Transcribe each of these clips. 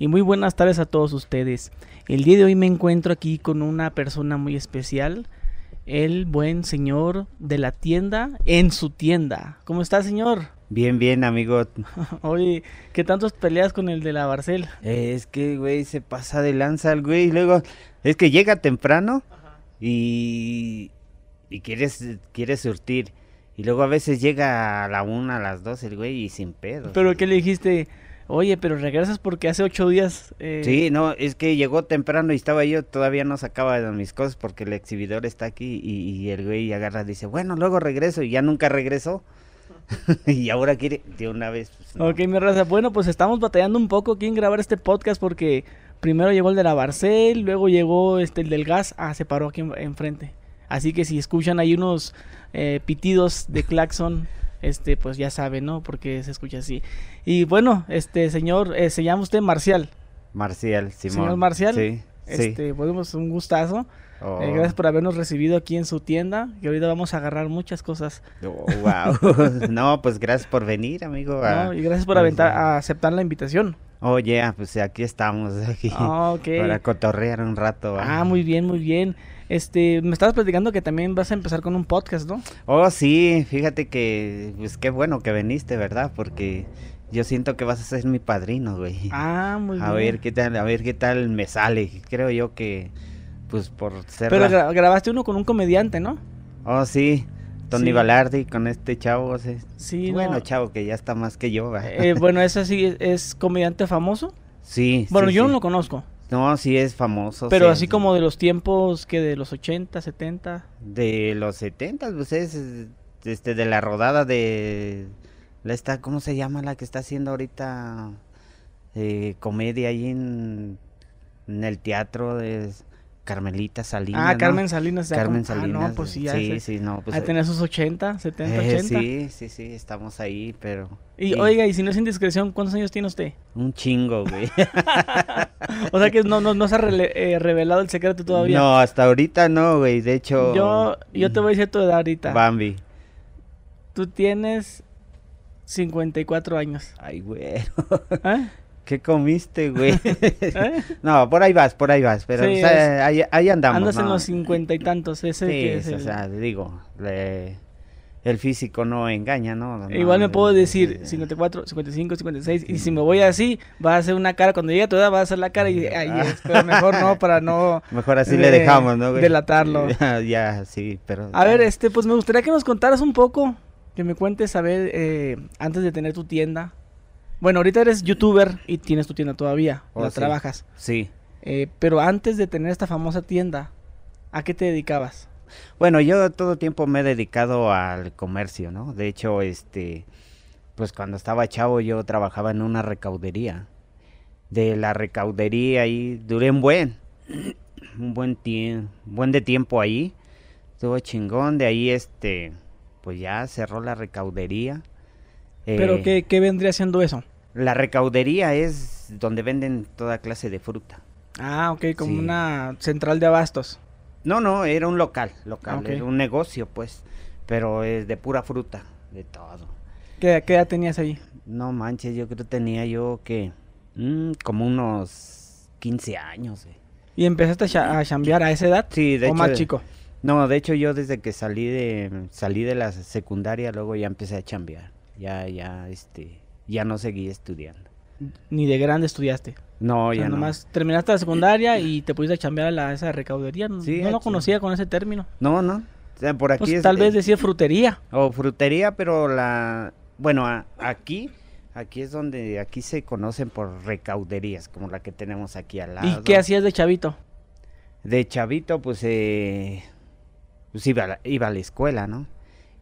y muy buenas tardes a todos ustedes. El día de hoy me encuentro aquí con una persona muy especial, el buen señor de la tienda en su tienda. ¿Cómo está, señor? Bien, bien, amigo. Oye, ¿qué tantos peleas con el de la Barcel? Eh, es que, güey, se pasa de lanza el güey. Luego, es que llega temprano y, y quieres, quieres surtir. Y luego a veces llega a la una, a las dos el güey y sin pedo. ¿Pero qué le dijiste? Oye, pero regresas porque hace ocho días... eh, Sí, no, es que llegó temprano y estaba yo, todavía no sacaba de mis cosas porque el exhibidor está aquí y, y el güey agarra y dice, bueno, luego regreso y ya nunca regresó. y ahora quiere de una vez. pues, no. Ok, mi raza. Bueno, pues estamos batallando un poco aquí en grabar este podcast porque primero llegó el de la Barcel, luego llegó este el del gas, ah, se paró aquí en- enfrente. Así que si escuchan ahí unos eh, pitidos de claxon, este, pues ya saben, ¿no? Porque se escucha así. Y bueno, este señor, eh, se llama usted Marcial. Marcial, Simón. Señor Marcial, Sí, sí. Este, pues un gustazo. Oh. Eh, gracias por habernos recibido aquí en su tienda. Y ahorita vamos a agarrar muchas cosas. Oh, wow. no, pues gracias por venir, amigo. a- ¿no? Y gracias por aventar, a aceptar la invitación. Oye, ah, pues aquí estamos, aquí. Ah. Para cotorrear un rato. Ah, muy bien, muy bien. Este, me estabas platicando que también vas a empezar con un podcast, ¿no? Oh, sí, fíjate que, pues qué bueno que viniste, ¿verdad? Porque yo siento que vas a ser mi padrino, güey. Ah, muy bien. a ver qué tal, a ver qué tal me sale. Creo yo que, pues por ser... Pero la- gra- grabaste uno con un comediante, ¿no? Oh, sí, Tony Sí. Balardi con este chavo. sí. Sí, bueno, no. chavo, que ya está más que yo. Eh, bueno, ese sí es, es comediante famoso. sí. Bueno, sí, yo sí. no lo conozco. No, sí es famoso. Pero sí. así como de los tiempos que de los 80, 70. De los 70, pues es este de la rodada de la esta ¿cómo se llama la que está haciendo ahorita eh, comedia ahí en, en el teatro de Carmelita Salinas? ah, ¿no? Carmen Salinas. ya Carmen como- Salinas. Ah, no, pues sí, ya sí, sí, no, pues Ahí eh, tenía sus 80, 70, eh, 80. sí, sí, sí, estamos ahí, pero Y sí, oiga, y si no es indiscreción, ¿cuántos años tiene usted? un chingo, güey. O sea que no, no, no se ha rele- eh, revelado el secreto todavía. no, hasta ahorita no, güey, de hecho Yo, yo te voy a decir tu edad ahorita. Bambi. Tú tienes 54 años. Ay, güey. ¿Eh? ¿Qué comiste, güey? ¿Eh? No, por ahí vas, por ahí vas, pero Sí, o sea, ahí, ahí andamos. Andas en los cincuenta y tantos. Ese Sí, que es o el- sea, digo, le- el físico no engaña, ¿no? No, Igual me puedo decir eh, 54, 55, 56. Y si me voy así, va a hacer una cara. Cuando llegue a tu edad, va a hacer la cara y ahí es. Pero mejor no, para no. Mejor así le dejamos, ¿no, güey? delatarlo. Ya, ya, sí, pero... A ver, este, pues me gustaría que nos contaras un poco. Que me cuentes, a ver, eh, antes de tener tu tienda. Bueno, ahorita eres youtuber y tienes tu tienda todavía. Oh, la sí. trabajas. Sí. Eh, pero antes de tener esta famosa tienda, ¿a qué te dedicabas? Bueno, yo todo tiempo me he dedicado al comercio, ¿no? De hecho, este, pues cuando estaba chavo yo trabajaba en una recaudería. De la recaudería ahí duré un buen, un buen tiempo, buen de tiempo ahí. Estuvo chingón, de ahí este, pues ya cerró la recaudería. ¿Pero Eh, qué, qué vendría siendo eso? La recaudería es donde venden toda clase de fruta. Ah, ok, como Sí. una central de abastos. No, no, era un local, local, Ok. era un negocio, pues, pero es de pura fruta, de todo. ¿Qué, qué edad tenías ahí? No manches, yo creo que tenía yo que mm, como unos 15 años. eh. ¿Y empezaste a, cha- a chambear a esa edad? Sí, de ¿O hecho. más chico? No, de hecho yo desde que salí de salí de la secundaria luego ya empecé a chambear. Ya ya este ya no seguí estudiando. Ni de grande estudiaste. No, o sea, ya no. nomás terminaste la secundaria y te pusiste a chambear a la, esa recaudería. No, Sí, no lo conocía con ese término. No, no. O sea, por aquí Pues es tal vez decir frutería. O frutería, pero la... Bueno, a- aquí, aquí es donde, aquí se conocen por recauderías, como la que tenemos aquí al lado. ¿Y qué hacías de chavito? De chavito, pues, eh, pues iba, a la, iba a la escuela, ¿no?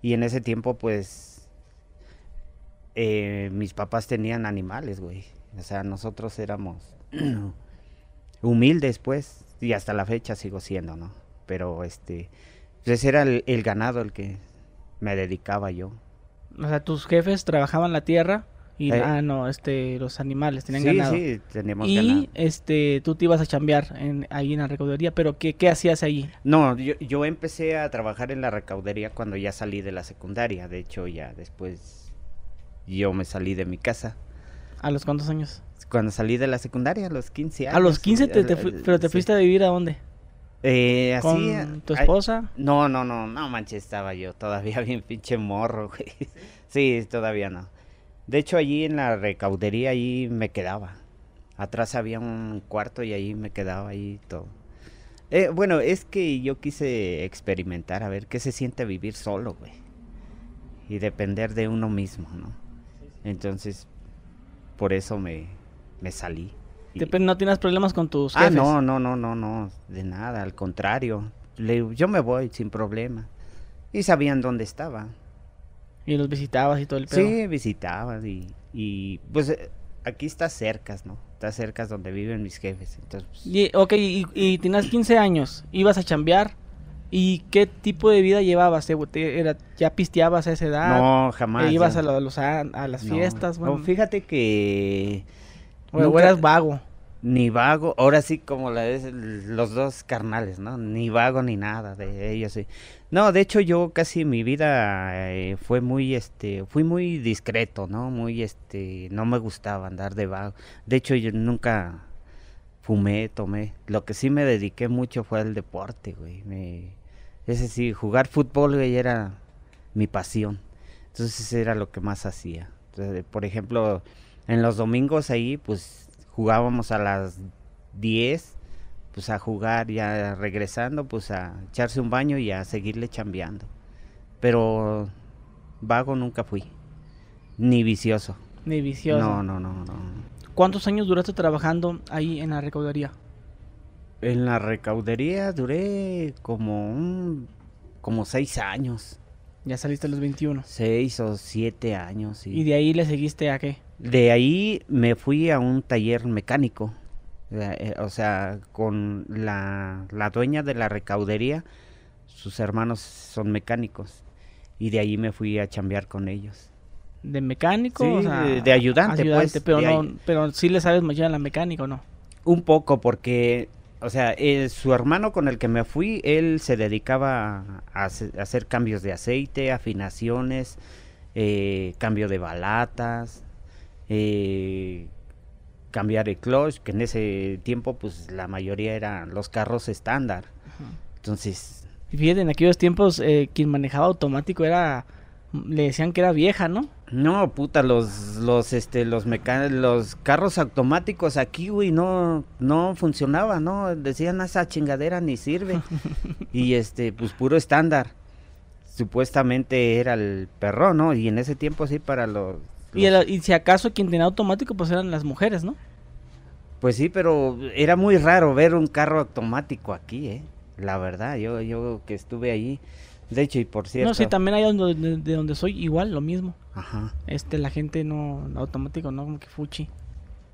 Y en ese tiempo, pues, eh, mis papás tenían animales, güey. O sea, nosotros éramos humildes, pues, y hasta la fecha sigo siendo, ¿no? Pero, este, pues era el, el ganado el que me dedicaba yo. O sea, tus jefes trabajaban la tierra y Eh. ah no, este los animales tenían sí, ganado. sí, teníamos y ganado. este tú te ibas a chambear en, ahí en la recaudería, pero ¿qué, qué hacías ahí? No, yo, yo empecé a trabajar en la recaudería cuando ya salí de la secundaria. De hecho, ya después yo me salí de mi casa. ¿A los cuántos años? cuando salí de la secundaria, a los 15 años. A los 15, te, te pero te sí. fuiste a vivir a dónde? Eh, así. ¿Con tu ay, esposa? No, no, no, no manches, estaba yo todavía bien pinche morro, güey. Sí, todavía no. De hecho, allí en la recaudería, allí me quedaba. Atrás había un cuarto y ahí me quedaba ahí todo. Eh, bueno, es que yo quise experimentar a ver qué se siente vivir solo, güey. Y depender de uno mismo, ¿no? Entonces, por eso me, me salí. Y- no tienes problemas con tus Ah, jefes. no, no, no, no, no, de nada, al contrario. Le- yo me voy sin problema. Y sabían dónde estaba. Y los visitabas y todo el pedo. Sí, visitaban y, y pues eh, aquí está cercas, ¿no? Está cerca donde viven mis jefes. Entonces, pues, Y, ok, y, y tenías 15 años, ibas a chambear. ¿Y qué tipo de vida llevabas? ¿Te- te- era, ¿Ya pisteabas a esa edad? no, jamás. ¿E ibas a, lo- a los, a, a las no, fiestas? no, fíjate que o- nunca- eras vago. ni vago, ahora sí como la es los dos carnales, ¿no? Ni vago ni nada de ellos, sí. No, de hecho yo casi mi vida eh, fue muy, este, fui muy discreto, ¿no? Muy, este, no me gustaba andar de vago. De hecho yo nunca fumé, tomé. Lo que sí me dediqué mucho fue al deporte, güey. Me, ese sí, jugar fútbol, güey, era mi pasión. Entonces era lo que más hacía. Entonces, por ejemplo, en los domingos ahí, pues jugábamos a las 10, pues a jugar ya regresando, pues a echarse un baño y a seguirle chambeando. Pero vago nunca fui, ni vicioso. Ni vicioso. No, no, no, no. ¿Cuántos años duraste trabajando ahí en la recaudería? En la recaudería duré como un, como seis años, Ya saliste a los 21. seis o siete años. sí. ¿Y de ahí le seguiste a qué? De ahí me fui a un taller mecánico. eh, eh, O sea, con la, la dueña de la recaudería, sus hermanos son mecánicos. Y de ahí me fui a chambear con ellos. ¿De mecánico? Sí, O sea, de- ayudante, pues, pero, no, ahí. pero sí le sabes machar a la mecánica, ¿o no? Un poco, porque, o sea, eh, su hermano con el que me fui, él se dedicaba a, hace- a hacer cambios de aceite, afinaciones, eh, cambio de balatas, eh, cambiar el clutch, que en ese tiempo, pues la mayoría eran los carros estándar. Entonces, fíjate, en aquellos tiempos eh, quien manejaba automático era... Le decían que era vieja, ¿no? no, puta, los, los, este, los meca- los carros automáticos aquí, güey, no, no funcionaban, ¿no? Decían, esa chingadera ni sirve. y este, pues puro estándar. Supuestamente era el perro, ¿no? Y en ese tiempo sí para los... Y, el- y si acaso quien tenía automático pues eran las mujeres, ¿no? Pues sí, pero era muy raro ver un carro automático aquí, ¿eh? La verdad, yo, yo que estuve ahí. De hecho, y por cierto... No, sí, también allá donde, de, de donde soy igual, lo mismo. Ajá. Este, la gente no, automático, no, como que fuchi.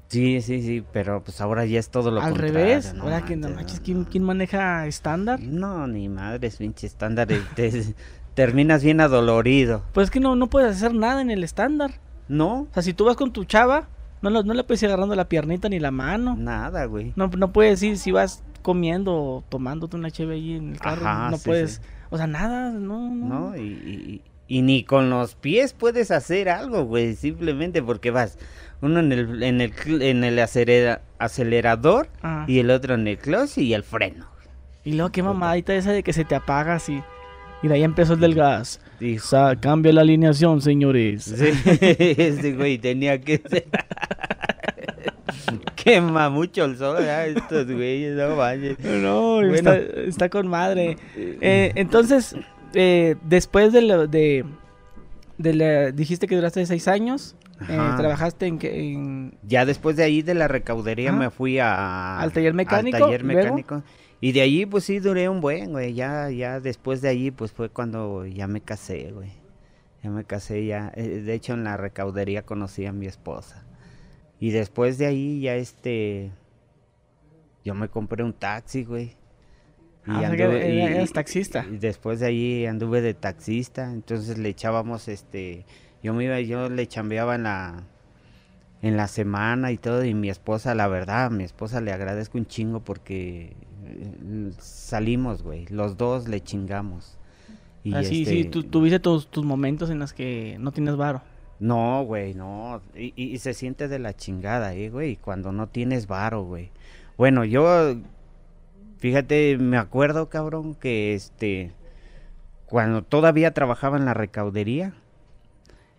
Sí, sí, sí, pero pues ahora ya es todo lo Al contrario. revés, no ahora que no manches, no, ¿quién, no. quién maneja estándar? No, ni madres, pinche estándar. te- terminas bien adolorido. Pues es que no, no puedes hacer nada en el estándar. No, O sea, si tú vas con tu chava, no, lo- no le puedes ir agarrando la piernita ni la mano. nada, güey. No, no puedes ir si vas comiendo o tomándote una cheve ahí en el carro. Ajá, no sí, puedes. sí. O sea, nada, no, no. No, y, y- y ni con los pies puedes hacer algo, güey. Simplemente porque vas uno en el, en el, en el acelera- acelerador Ah. y el otro en el clutch y el freno. Y luego qué mamadita esa de que se te apaga así. Y de ahí empezó el del gas. Dijo, Sa- cambia la alineación, señores. Sí, ese güey tenía que ser. Quema mucho el sol, ¿verdad? estos güeyes, no manches. No, Bueno. está, está con madre. Eh, entonces, eh, después de, lo- de, de la- dijiste que duraste seis años, eh, trabajaste en, que- en Ya después de ahí de la recaudería Ajá. me fui a... ¿Al taller mecánico? Al taller ¿Luego? mecánico. Y de allí pues sí duré un buen, güey. Ya, ya después de allí pues fue cuando ya me casé, güey. Ya me casé ya. eh, De hecho en la recaudería conocí a mi esposa. Y después de ahí ya este... Yo me compré un taxi, güey. Y Ah, o sea que anduve- y- eras taxista. y después de ahí anduve de taxista, entonces le echábamos este, yo me iba, yo le chambeaba en la en la semana y todo y mi esposa, la verdad, a mi esposa le agradezco un chingo porque eh, salimos, güey, los dos le chingamos. Y Así, este, sí, tú tuviste tus, tus momentos en los que no tienes varo. No, güey, no. Y, se siente de la chingada, eh, güey, cuando no tienes varo, güey. Bueno, yo, fíjate, me acuerdo, cabrón, que este, cuando todavía trabajaba en la recaudería,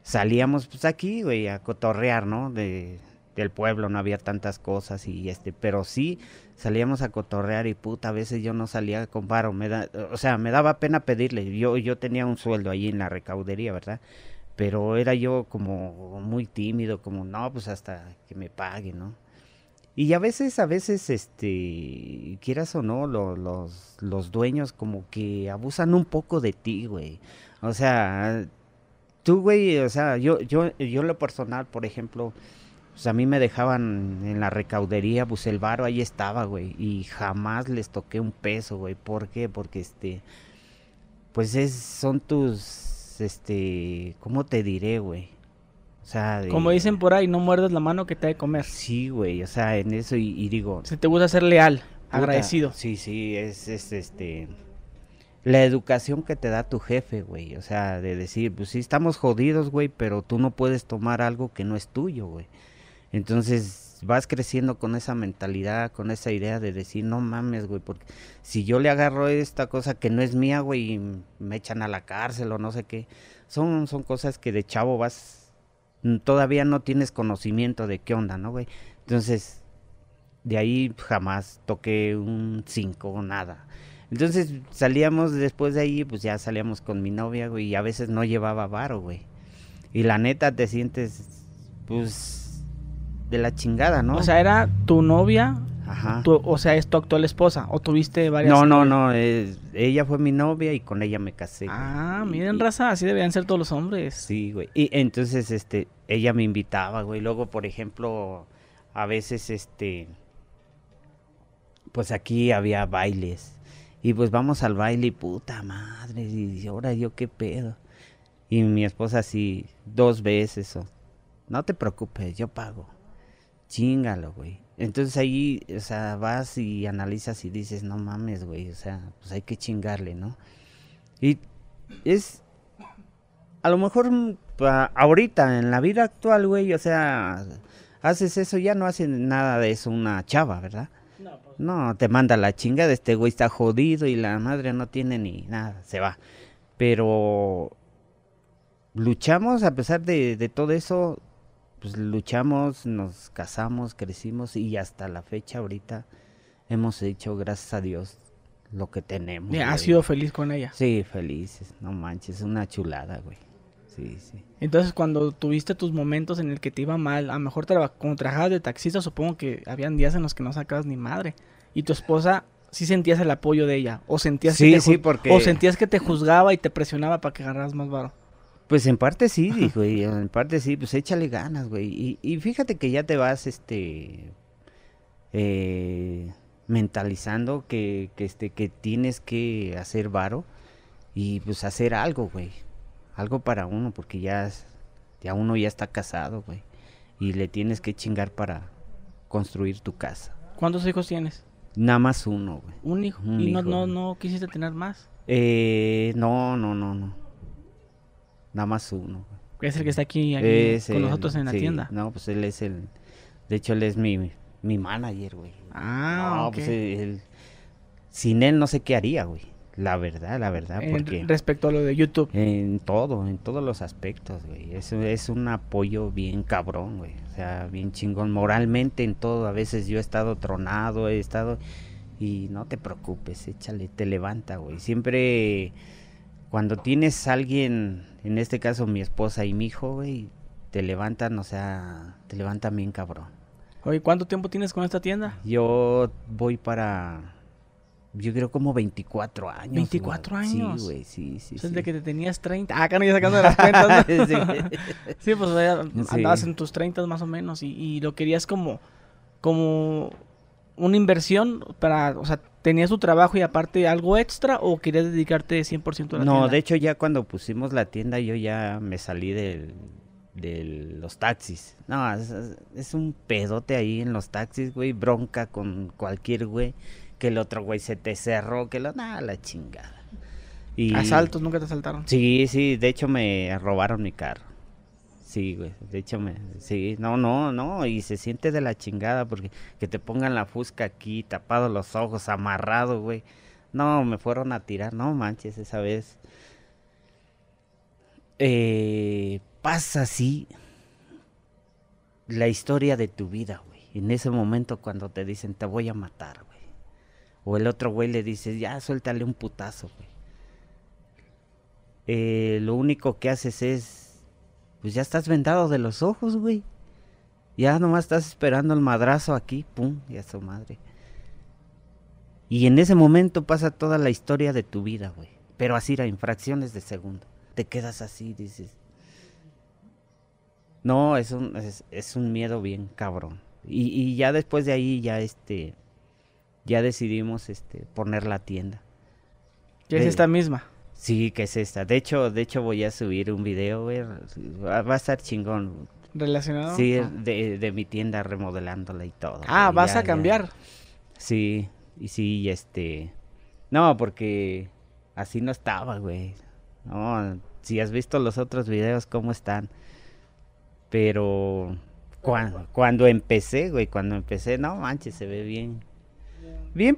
salíamos pues aquí, güey, a cotorrear, ¿no? De, del pueblo, no había tantas cosas y este, pero sí salíamos a cotorrear y puta, a veces yo no salía con varo, me da, o sea, me daba pena pedirle. Yo, yo tenía un sueldo ahí en la recaudería, ¿verdad? Pero era yo como muy tímido, como no, pues hasta que me pague, ¿no? Y a veces, a veces, este, quieras o no, lo- los, los dueños como que abusan un poco de ti, güey. O sea, tú, güey, o sea, yo, yo, yo lo personal, por ejemplo, pues a mí me dejaban en la recaudería, pues el varo ahí estaba, güey, y jamás les toqué un peso, güey. ¿Por qué? Porque este, pues es, son tus, este, ¿cómo te diré, güey? O sea, de- Como dicen por ahí, no muerdas la mano que te ha de comer. Sí, güey, o sea, en eso y, y digo, Si te gusta ser leal, puta, agradecido. Sí, sí, es, es este, la educación que te da tu jefe, güey, o sea, de decir, pues sí, estamos jodidos, güey, pero tú no puedes tomar algo que no es tuyo, güey. Entonces vas creciendo con esa mentalidad, con esa idea de decir, no mames, güey, porque si yo le agarro esta cosa que no es mía, güey, y me echan a la cárcel o no sé qué, son, son cosas que de chavo vas, mm, todavía no tienes conocimiento de qué onda, ¿no, güey? Entonces, de ahí jamás toqué un 5 o nada. Entonces salíamos después de ahí, pues ya salíamos con mi novia, güey, y a veces no llevaba varo, güey. Y la neta te sientes, pues, de la chingada, ¿no? O sea, era tu novia, Ajá. tu- o sea, es tu actual esposa, o tuviste varias. No, no, no, es- ella fue mi novia y con ella me casé. Ah, miren, y- raza, así deberían ser todos los hombres. Sí, güey. Y entonces, este, ella me invitaba, güey. Luego, por ejemplo, a veces, este, pues aquí había bailes. Y pues vamos al baile y puta madre, y ahora yo qué pedo. Y mi esposa así, dos veces, o, no te preocupes, yo pago. Chingalo, güey. Entonces ahí, o sea, vas y analizas y dices, no mames, güey, o sea, pues hay que chingarle, ¿no? Y es, a lo mejor mm, ahorita, en la vida actual, güey, o sea, haces eso, ya no hace nada de eso una chava, ¿verdad? No, pues, No, te manda la chingada, este güey está jodido y la madre no tiene ni nada, se va. Pero luchamos a pesar de, de todo eso, pues luchamos, nos casamos, crecimos y hasta la fecha ahorita hemos hecho, gracias a Dios, lo que tenemos. has güey. sido feliz con ella. Sí, felices, no manches, una chulada, güey. Sí, sí. Entonces, cuando tuviste tus momentos en el que te iba mal, a lo mejor traba- cuando trabajabas de taxista, supongo que habían días en los que no sacabas ni madre. Y tu esposa, sí sentías el apoyo de ella. O sentías, Sí, que, te sí, porque- o sentías que te juzgaba y te presionaba para que agarraras más varo. Pues en parte sí, dijo, y en parte sí, pues échale ganas, güey. Y, y fíjate que ya te vas, este, eh, mentalizando que, que, este, que tienes que hacer varo y pues hacer algo, güey. Algo para uno, porque ya, ya uno ya está casado, güey. Y le tienes que chingar para construir tu casa. ¿Cuántos hijos tienes? Nada más uno, güey. Un hijo. Un y no, hijo, no, no quisiste tener más. Eh, no, no, no, no. Nada más uno. Es el que está aquí, aquí Es con el- nosotros en la sí, tienda. No, pues él es el. De hecho, él es mi, mi manager, güey. Ah, no, ok. pues él- sin él no sé qué haría, güey. La verdad, la verdad, En- porque. respecto a lo de YouTube. En todo, en todos los aspectos, güey. Eso es un apoyo bien cabrón, güey. O sea, bien chingón. Moralmente en todo. A veces yo he estado tronado, he estado. Y no te preocupes, échale, te levanta, güey. Siempre cuando tienes a alguien, en este caso mi esposa y mi hijo, güey, te levantan, o sea, te levantan bien cabrón. Oye, ¿cuánto tiempo tienes con esta tienda? Yo voy para. Yo creo como 24 años. güey. 24 años. Sí, güey, sí, sí. Sea, sí. desde que te tenías 30. Ah, acá no ya sacando de las cuentas. ¿no? Sí. Sí, pues Sí. andabas en tus 30 más o menos y, y lo querías como, como una inversión para, o sea, tenías tu trabajo y aparte algo extra o querías dedicarte 100% a la No, tienda? de hecho ya cuando pusimos la tienda yo ya me salí del, de los taxis. No, es un pedote ahí en los taxis, güey, bronca con cualquier güey, que el otro güey se te cerró, que lo, nada, la chingada. Y, Asaltos, nunca te asaltaron. Sí, sí, de hecho me robaron mi carro. Sí, güey. De hecho, me, sí, no, no, no. Y se siente de la chingada porque que te pongan la fusca aquí, tapado los ojos, amarrado, güey. No, me fueron a tirar. No manches, esa vez. Eh, pasa así la historia de tu vida, güey. En ese momento cuando te dicen, te voy a matar, güey. O el otro güey le dice, ya suéltale un putazo, güey. Eh, lo único que haces es, pues ya estás vendado de los ojos, güey. Ya nomás estás esperando el madrazo aquí, pum, y a su madre. Y en ese momento pasa toda la historia de tu vida, güey. Pero así a infracciones de segundo. Te quedas así, dices. No, es un, es, es un miedo bien cabrón. Y, y, ya después de ahí, ya este, ya decidimos este, poner la tienda. ¿Qué es esta misma? Sí, que es esta. De hecho, de hecho voy a subir un video, güey. Va, a estar chingón. ¿Relacionado? Sí, de, de, mi tienda remodelándola y todo. Ah, güey. ¿vas Ya, a cambiar? ya. Sí, y sí, este... No, porque así no estaba, güey. No, si has visto los otros videos, cómo están. Pero cuando, cuando empecé, güey, cuando empecé, no manches, se ve bien. Bien,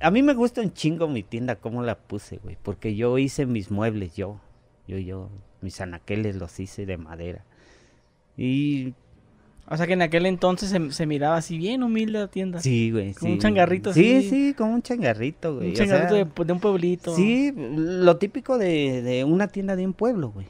a mí me gusta un chingo mi tienda, cómo la puse, güey. Porque yo hice mis muebles, yo. Yo, yo, mis anaqueles los hice de madera. Y O sea que en aquel entonces se, se miraba así bien humilde la tienda. Sí, güey. Como un sí. changarrito Sí, así. sí, como un changarrito, güey. Un o changarrito sea, de, de un pueblito. Sí, lo típico de, de una tienda de un pueblo, güey.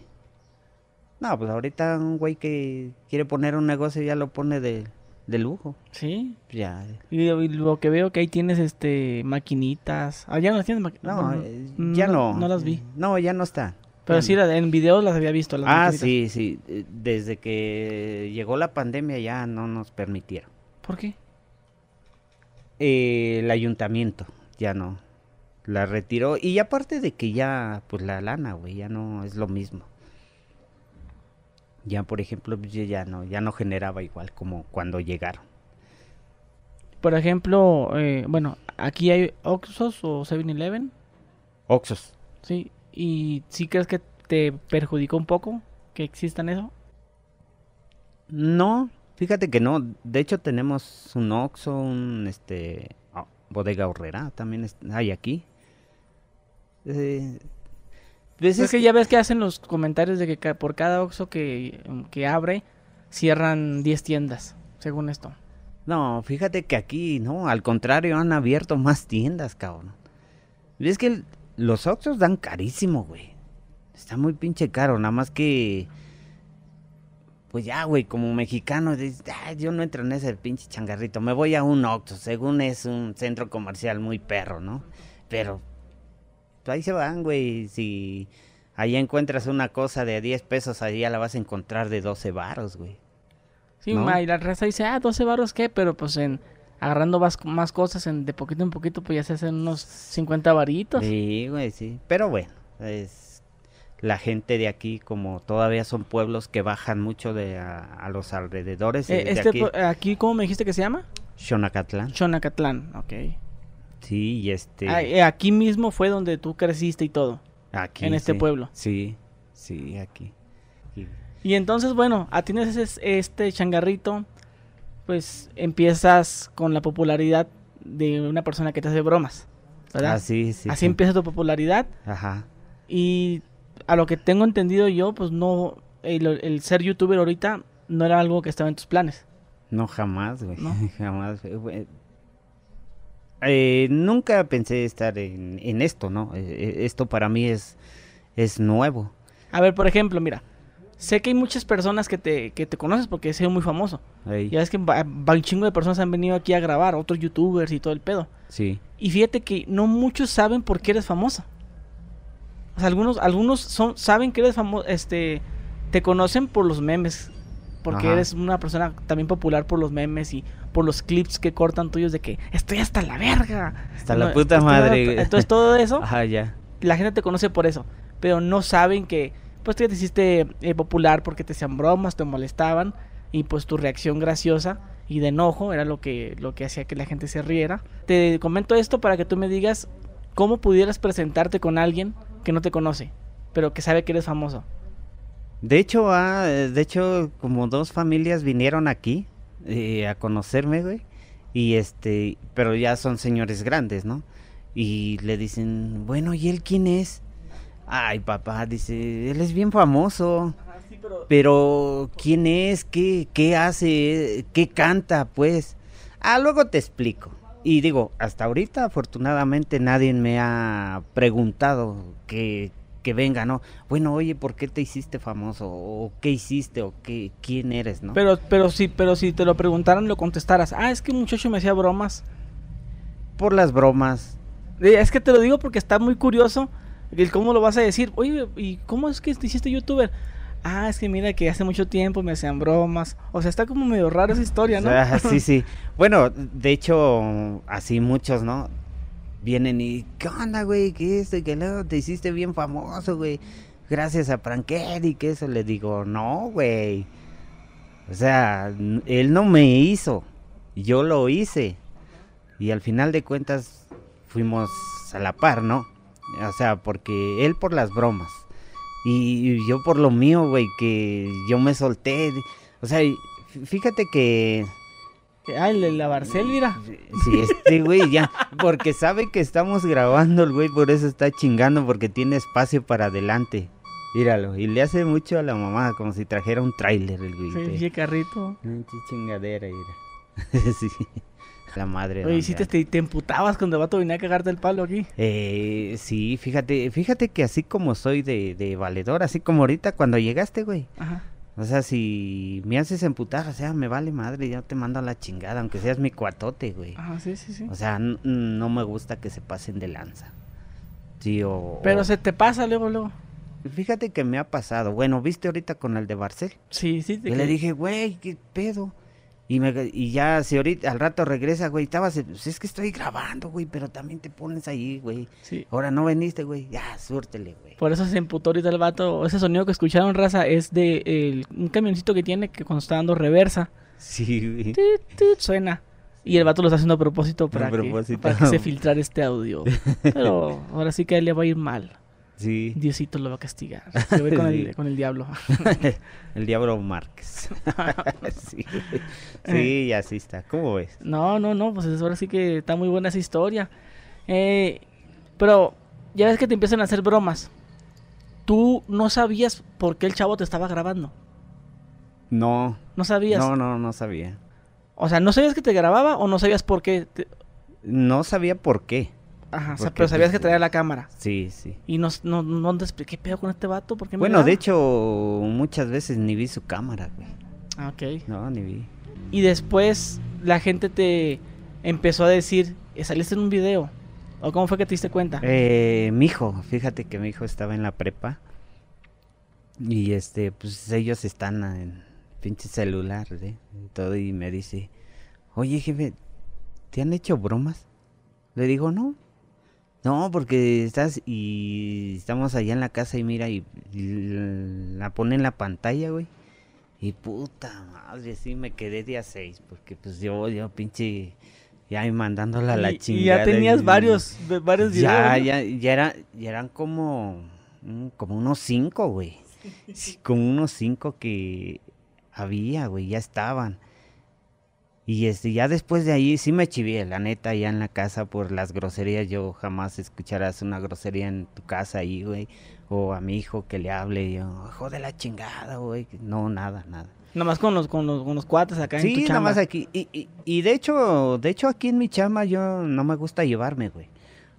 No, pues ahorita un güey que quiere poner un negocio ya lo pone de, de lujo. Sí. Ya. Y, y lo que veo que ahí tienes este maquinitas. Ah, ya no las tienes maquinitas. No, eh, ya no. No las vi. No, ya no está. Pero Ya sí, en videos las había visto. Las Ah, maquinitas. sí, sí. eh, Desde que llegó la pandemia ya no nos permitieron. ¿Por qué? Eh, el ayuntamiento ya no la retiró y aparte de que ya pues la lana güey ya no es lo mismo ya por ejemplo pues, ya no ya no generaba igual como cuando llegaron Por ejemplo, eh, bueno, aquí hay Oxxos o 7-Eleven. Oxos Sí. ¿Y sí crees que te perjudicó un poco que existan eso? no fíjate que no de hecho tenemos un Oxo un este ah, bodega horrera también hay aquí Eh, pues es es que ya ves que hacen los comentarios de que por cada Oxxo que, que abre, cierran 10 tiendas, según esto. No, fíjate que aquí, no, al contrario, han abierto más tiendas, cabrón. Es que el- los Oxxos dan carísimo, güey. Está muy pinche caro, nada más que... Pues ya, güey, como mexicano, dices, "Ah, yo no entro en ese pinche changarrito, me voy a un Oxxo, según es un centro comercial muy perro, ¿no? Pero, pues ahí se van, güey, si ahí encuentras una cosa de 10 pesos, allá la vas a encontrar de 12 varos, güey. Sí, ¿No? ma, y la raza dice, ah, 12 baros, ¿qué? Pero pues en agarrando más, más cosas en, de poquito en poquito, pues ya se hacen unos 50 varitos. Sí, güey, sí. Pero bueno, es la gente de aquí, como todavía son pueblos que bajan mucho de a, a los alrededores Eh, de este, aquí, ¿cómo me dijiste que se llama? Xonacatlán. Chonacatlán, ok. Sí, y este Ah, eh, aquí mismo fue donde tú creciste y todo. aquí en este sí. pueblo. Sí, sí, aquí. Y- Y entonces, bueno, atiendes ese- este changarrito, pues empiezas con la popularidad de una persona que te hace bromas, ¿verdad? Ah, sí, sí. Así sí. empieza tu popularidad Ajá. y a lo que tengo entendido yo, pues no, el, el ser youtuber ahorita no era algo que estaba en tus planes. No, jamás, güey. ¿No? Jamás. güey. Eh, nunca pensé estar en, en esto, ¿no? Eh, eh, esto para mí es, es nuevo. A ver, por ejemplo, mira, sé que hay muchas personas que te, que te conoces porque has sido muy famoso. Ey, Ya ves que va, va un chingo de personas han venido aquí a grabar, otros youtubers y todo el pedo. Sí. Y fíjate que no muchos saben por qué eres. O sea, algunos, algunos son, saben que eres famoso, este, te conocen por los memes. Porque Ajá. eres una persona también popular por los memes y por los clips que cortan tuyos de que estoy hasta la verga. Hasta la puta madre. Entonces todo eso, Ajá, ya. la gente te conoce por eso. Pero no saben que, pues tú ya te hiciste eh, popular porque te hacían bromas, te molestaban. Y pues tu reacción graciosa y de enojo era lo que, lo que hacía que la gente se riera. Te comento esto para que tú me digas cómo pudieras presentarte con alguien que no te conoce, pero que sabe que eres famoso. De hecho, ah, de hecho, como dos familias vinieron aquí eh, a conocerme, güey. Y este, pero ya son señores grandes, ¿no? Y le dicen, bueno, ¿y él quién es? Ay, papá, dice, él es bien famoso. pero... ¿quién es? ¿Qué, ¿Qué hace? ¿Qué canta? Pues. Ah, luego te explico. Y digo, hasta ahorita afortunadamente nadie me ha preguntado que, que venga, ¿no? Bueno, oye, ¿por qué te hiciste famoso? ¿O qué hiciste? ¿O qué, quién eres, no? Pero, pero, sí, pero si te lo preguntaran, lo contestaras. Ah, es que un muchacho me hacía bromas. Por las bromas. Es que te lo digo porque está muy curioso. El cómo lo vas a decir. Oye, ¿y cómo es que te hiciste youtuber? Ah, es que mira que hace mucho tiempo me hacían bromas. O sea, está como medio rara esa historia, ¿no? sí, sí. Bueno, de hecho, así muchos, ¿no? Vienen y, ¿qué onda, güey? ¿Qué esto? Que luego te hiciste bien famoso, güey. Gracias a Frankel y que eso. Le digo, no, güey. O sea, él no me hizo. Yo lo hice. Y al final de cuentas fuimos a la par, ¿no? O sea, porque él por las bromas. Y yo por lo mío, güey, que yo me solté. O sea, fíjate que Ah, el de la Barcel, mira. Sí, este güey ya. Porque sabe que estamos grabando el güey, por eso está chingando, porque tiene espacio para adelante. Míralo. Y le hace mucho a la mamá, como si trajera un tráiler el güey. Sí, carrito. chingadera, mira. sí. La madre. Oye, si te, te, emputabas cuando el vato venía a cagarte el palo aquí? Eh, sí, fíjate, fíjate que así como soy de, de valedor, así como ahorita cuando llegaste, güey. Ajá o sea, si me haces emputar, o sea, me vale madre, yo te mando a la chingada, aunque seas mi cuatote, güey. Ajá, sí, sí, sí. O sea, no me gusta que se pasen de lanza. Sí, o... Pero se te pasa luego, luego. Fíjate que me ha pasado. Bueno, ¿viste ahorita con el de Barcel? Sí, sí. Te y le dije, güey, ¿qué pedo? Y, me, y ya, si ahorita al rato regresa, güey, estabas, pues es que estoy grabando, güey, pero también te pones ahí, güey. Sí. Ahora no veniste, güey, ya, suértele, güey. Por eso se emputó ahorita el vato. Ese sonido que escucharon, raza, es de un camioncito que tiene que cuando está dando reversa. Sí, güey. suena. Y el vato lo está haciendo a propósito para, Que, para que se filtrara este audio. Pero ahora sí que a él le va a ir mal. Sí. Diosito lo va a castigar. Se ve con, el, con el diablo. el diablo Márquez. sí. sí, así está. ¿Cómo ves? No, no, no, pues ahora sí que está muy buena esa historia. Eh, pero ya ves que te empiezan a hacer bromas. ¿Tú no sabías por qué el chavo te estaba grabando? No. ¿No sabías? No, no, no sabía. O sea, ¿no sabías que te grababa o no sabías por qué? No sabía por qué. Ajá, pero sabías que traía la cámara. Sí, sí. Y no, no, no te expliqué, ¿qué pedo con este vato? ¿Por qué bueno, de hecho, muchas veces ni vi su cámara, güey. Ah, ok. No, ni vi. Y después la gente te empezó a decir, eh, saliste en un video. ¿O cómo fue que te diste cuenta? Eh, mi hijo, fíjate que mi hijo estaba en la prepa. Y este, pues ellos están en pinche celular, ¿eh? Todo y me dice, oye jefe, ¿te han hecho bromas? Le digo, no, no, porque estás y estamos allá en la casa y mira y, la pone en la pantalla, güey. Y puta madre, sí me quedé día seis, porque pues yo, yo pinche, ya mandándola a la chingada. Y ya tenías varios, varios videos. Ya, ya, ya, era, ya eran como, mm, como unos cinco, güey. como unos cinco que había, güey, ya estaban. Y este, ya después de ahí sí me chivé, la neta, ya en la casa por las groserías. Yo jamás escucharás una grosería en tu casa ahí, güey. O a mi hijo que le hable, yo, hijo de la chingada, güey. No, nada, nada. Nada más con los, con los, con los cuates acá en tu chamba. nada más aquí. Y, y, y, de hecho, de hecho aquí en mi chamba yo no me gusta llevarme, güey.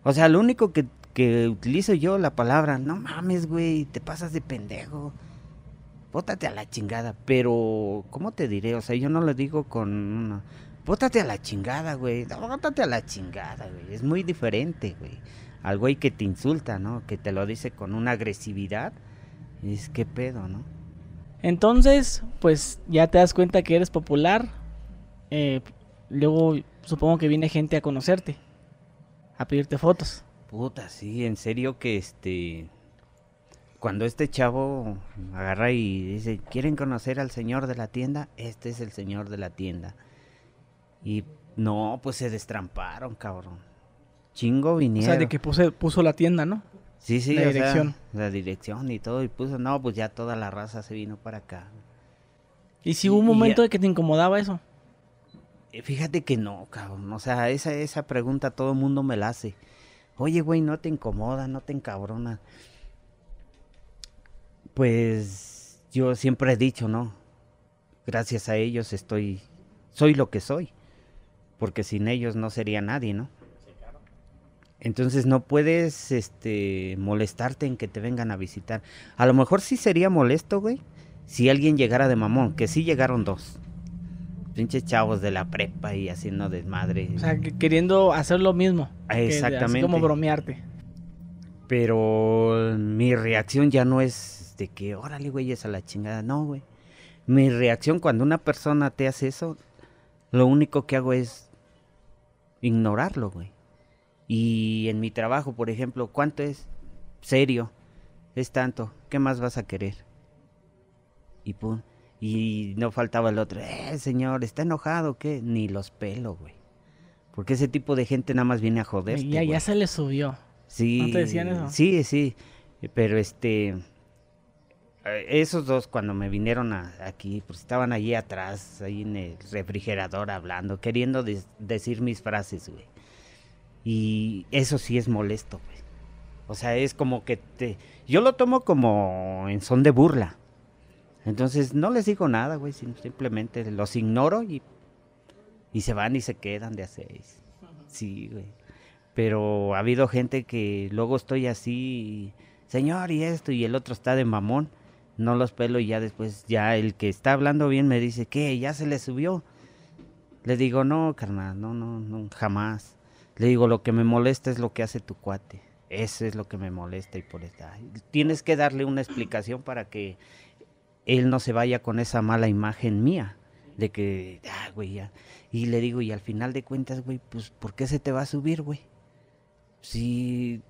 O sea, lo único que, que utilizo yo la palabra, no mames, güey, te pasas de pendejo bótate a la chingada. Pero, ¿cómo te diré? O sea, yo no lo digo con una... Bótate a la chingada, güey. Bótate a la chingada, güey. Es muy diferente, güey. Al güey que te insulta, ¿no? Que te lo dice con una agresividad. Es que pedo, ¿no? Entonces, pues ya te das cuenta que eres popular. Eh, luego supongo que viene gente a conocerte. A pedirte fotos. Puta, sí, en serio que este cuando este chavo agarra y dice, ¿quieren conocer al señor de la tienda? Este es el señor de la tienda. Y no, pues se destramparon, cabrón. Chingo vinieron. O sea, de que puso la tienda, ¿no? Sí, sí, La sea, dirección. la dirección y todo. Y puso, no, pues ya toda la raza se vino para acá. ¿Y si hubo un y momento de que te incomodaba eso? Eh, Fíjate que no, cabrón. O sea, esa, esa pregunta todo el mundo me la hace. Oye, güey, ¿no te incomoda? ¿No te encabrona? Pues yo siempre he dicho, ¿no? Gracias a ellos estoy, soy lo que soy. Porque sin ellos no sería nadie, ¿no? Entonces no puedes, este, molestarte en que te vengan a visitar. A lo mejor sí sería molesto, güey, si alguien llegara de mamón, que sí llegaron dos. Pinches chavos de la prepa y haciendo desmadre. O sea, que- queriendo hacer lo mismo. que Así Exactamente. como bromearte. Pero mi reacción ya no es que, órale, güey, es a la chingada. No, güey. Mi reacción cuando una persona te hace eso, lo único que hago es ignorarlo, güey. Y en mi trabajo, por ejemplo, ¿cuánto es? Serio. Es tanto. ¿Qué más vas a querer? Y pum. Y no faltaba el otro. Eh, señor, ¿está enojado qué? Ni los pelo, güey. Porque ese tipo de gente nada más viene a joderte. ya, se le subió. Sí. ¿No te decían eso? Sí, sí. Pero este. Eh, Esos dos cuando me vinieron a- aquí, pues estaban allí atrás, ahí en el refrigerador hablando, queriendo decir mis frases, güey. Y eso sí es molesto, güey. O sea, es como que te... Yo lo tomo como en son de burla. Entonces no les digo nada, güey, sim- simplemente los ignoro y, y se van y se quedan de a seis. Sí, güey. Pero ha habido gente que luego estoy así, señor, y esto, y el otro está de mamón. No los pelo y ya después, ya el que está hablando bien me dice, ¿qué? ¿Ya se le subió? Le digo, no, carnal, no, no, no, jamás. Le digo, lo que me molesta es lo que hace tu cuate. Eso es lo que me molesta y por esta. Tienes que darle una explicación para que él no se vaya con esa mala imagen mía. De que, ah, güey, ya. Y le digo, y al final de cuentas, güey, pues, ¿por qué se te va a subir, güey? Si,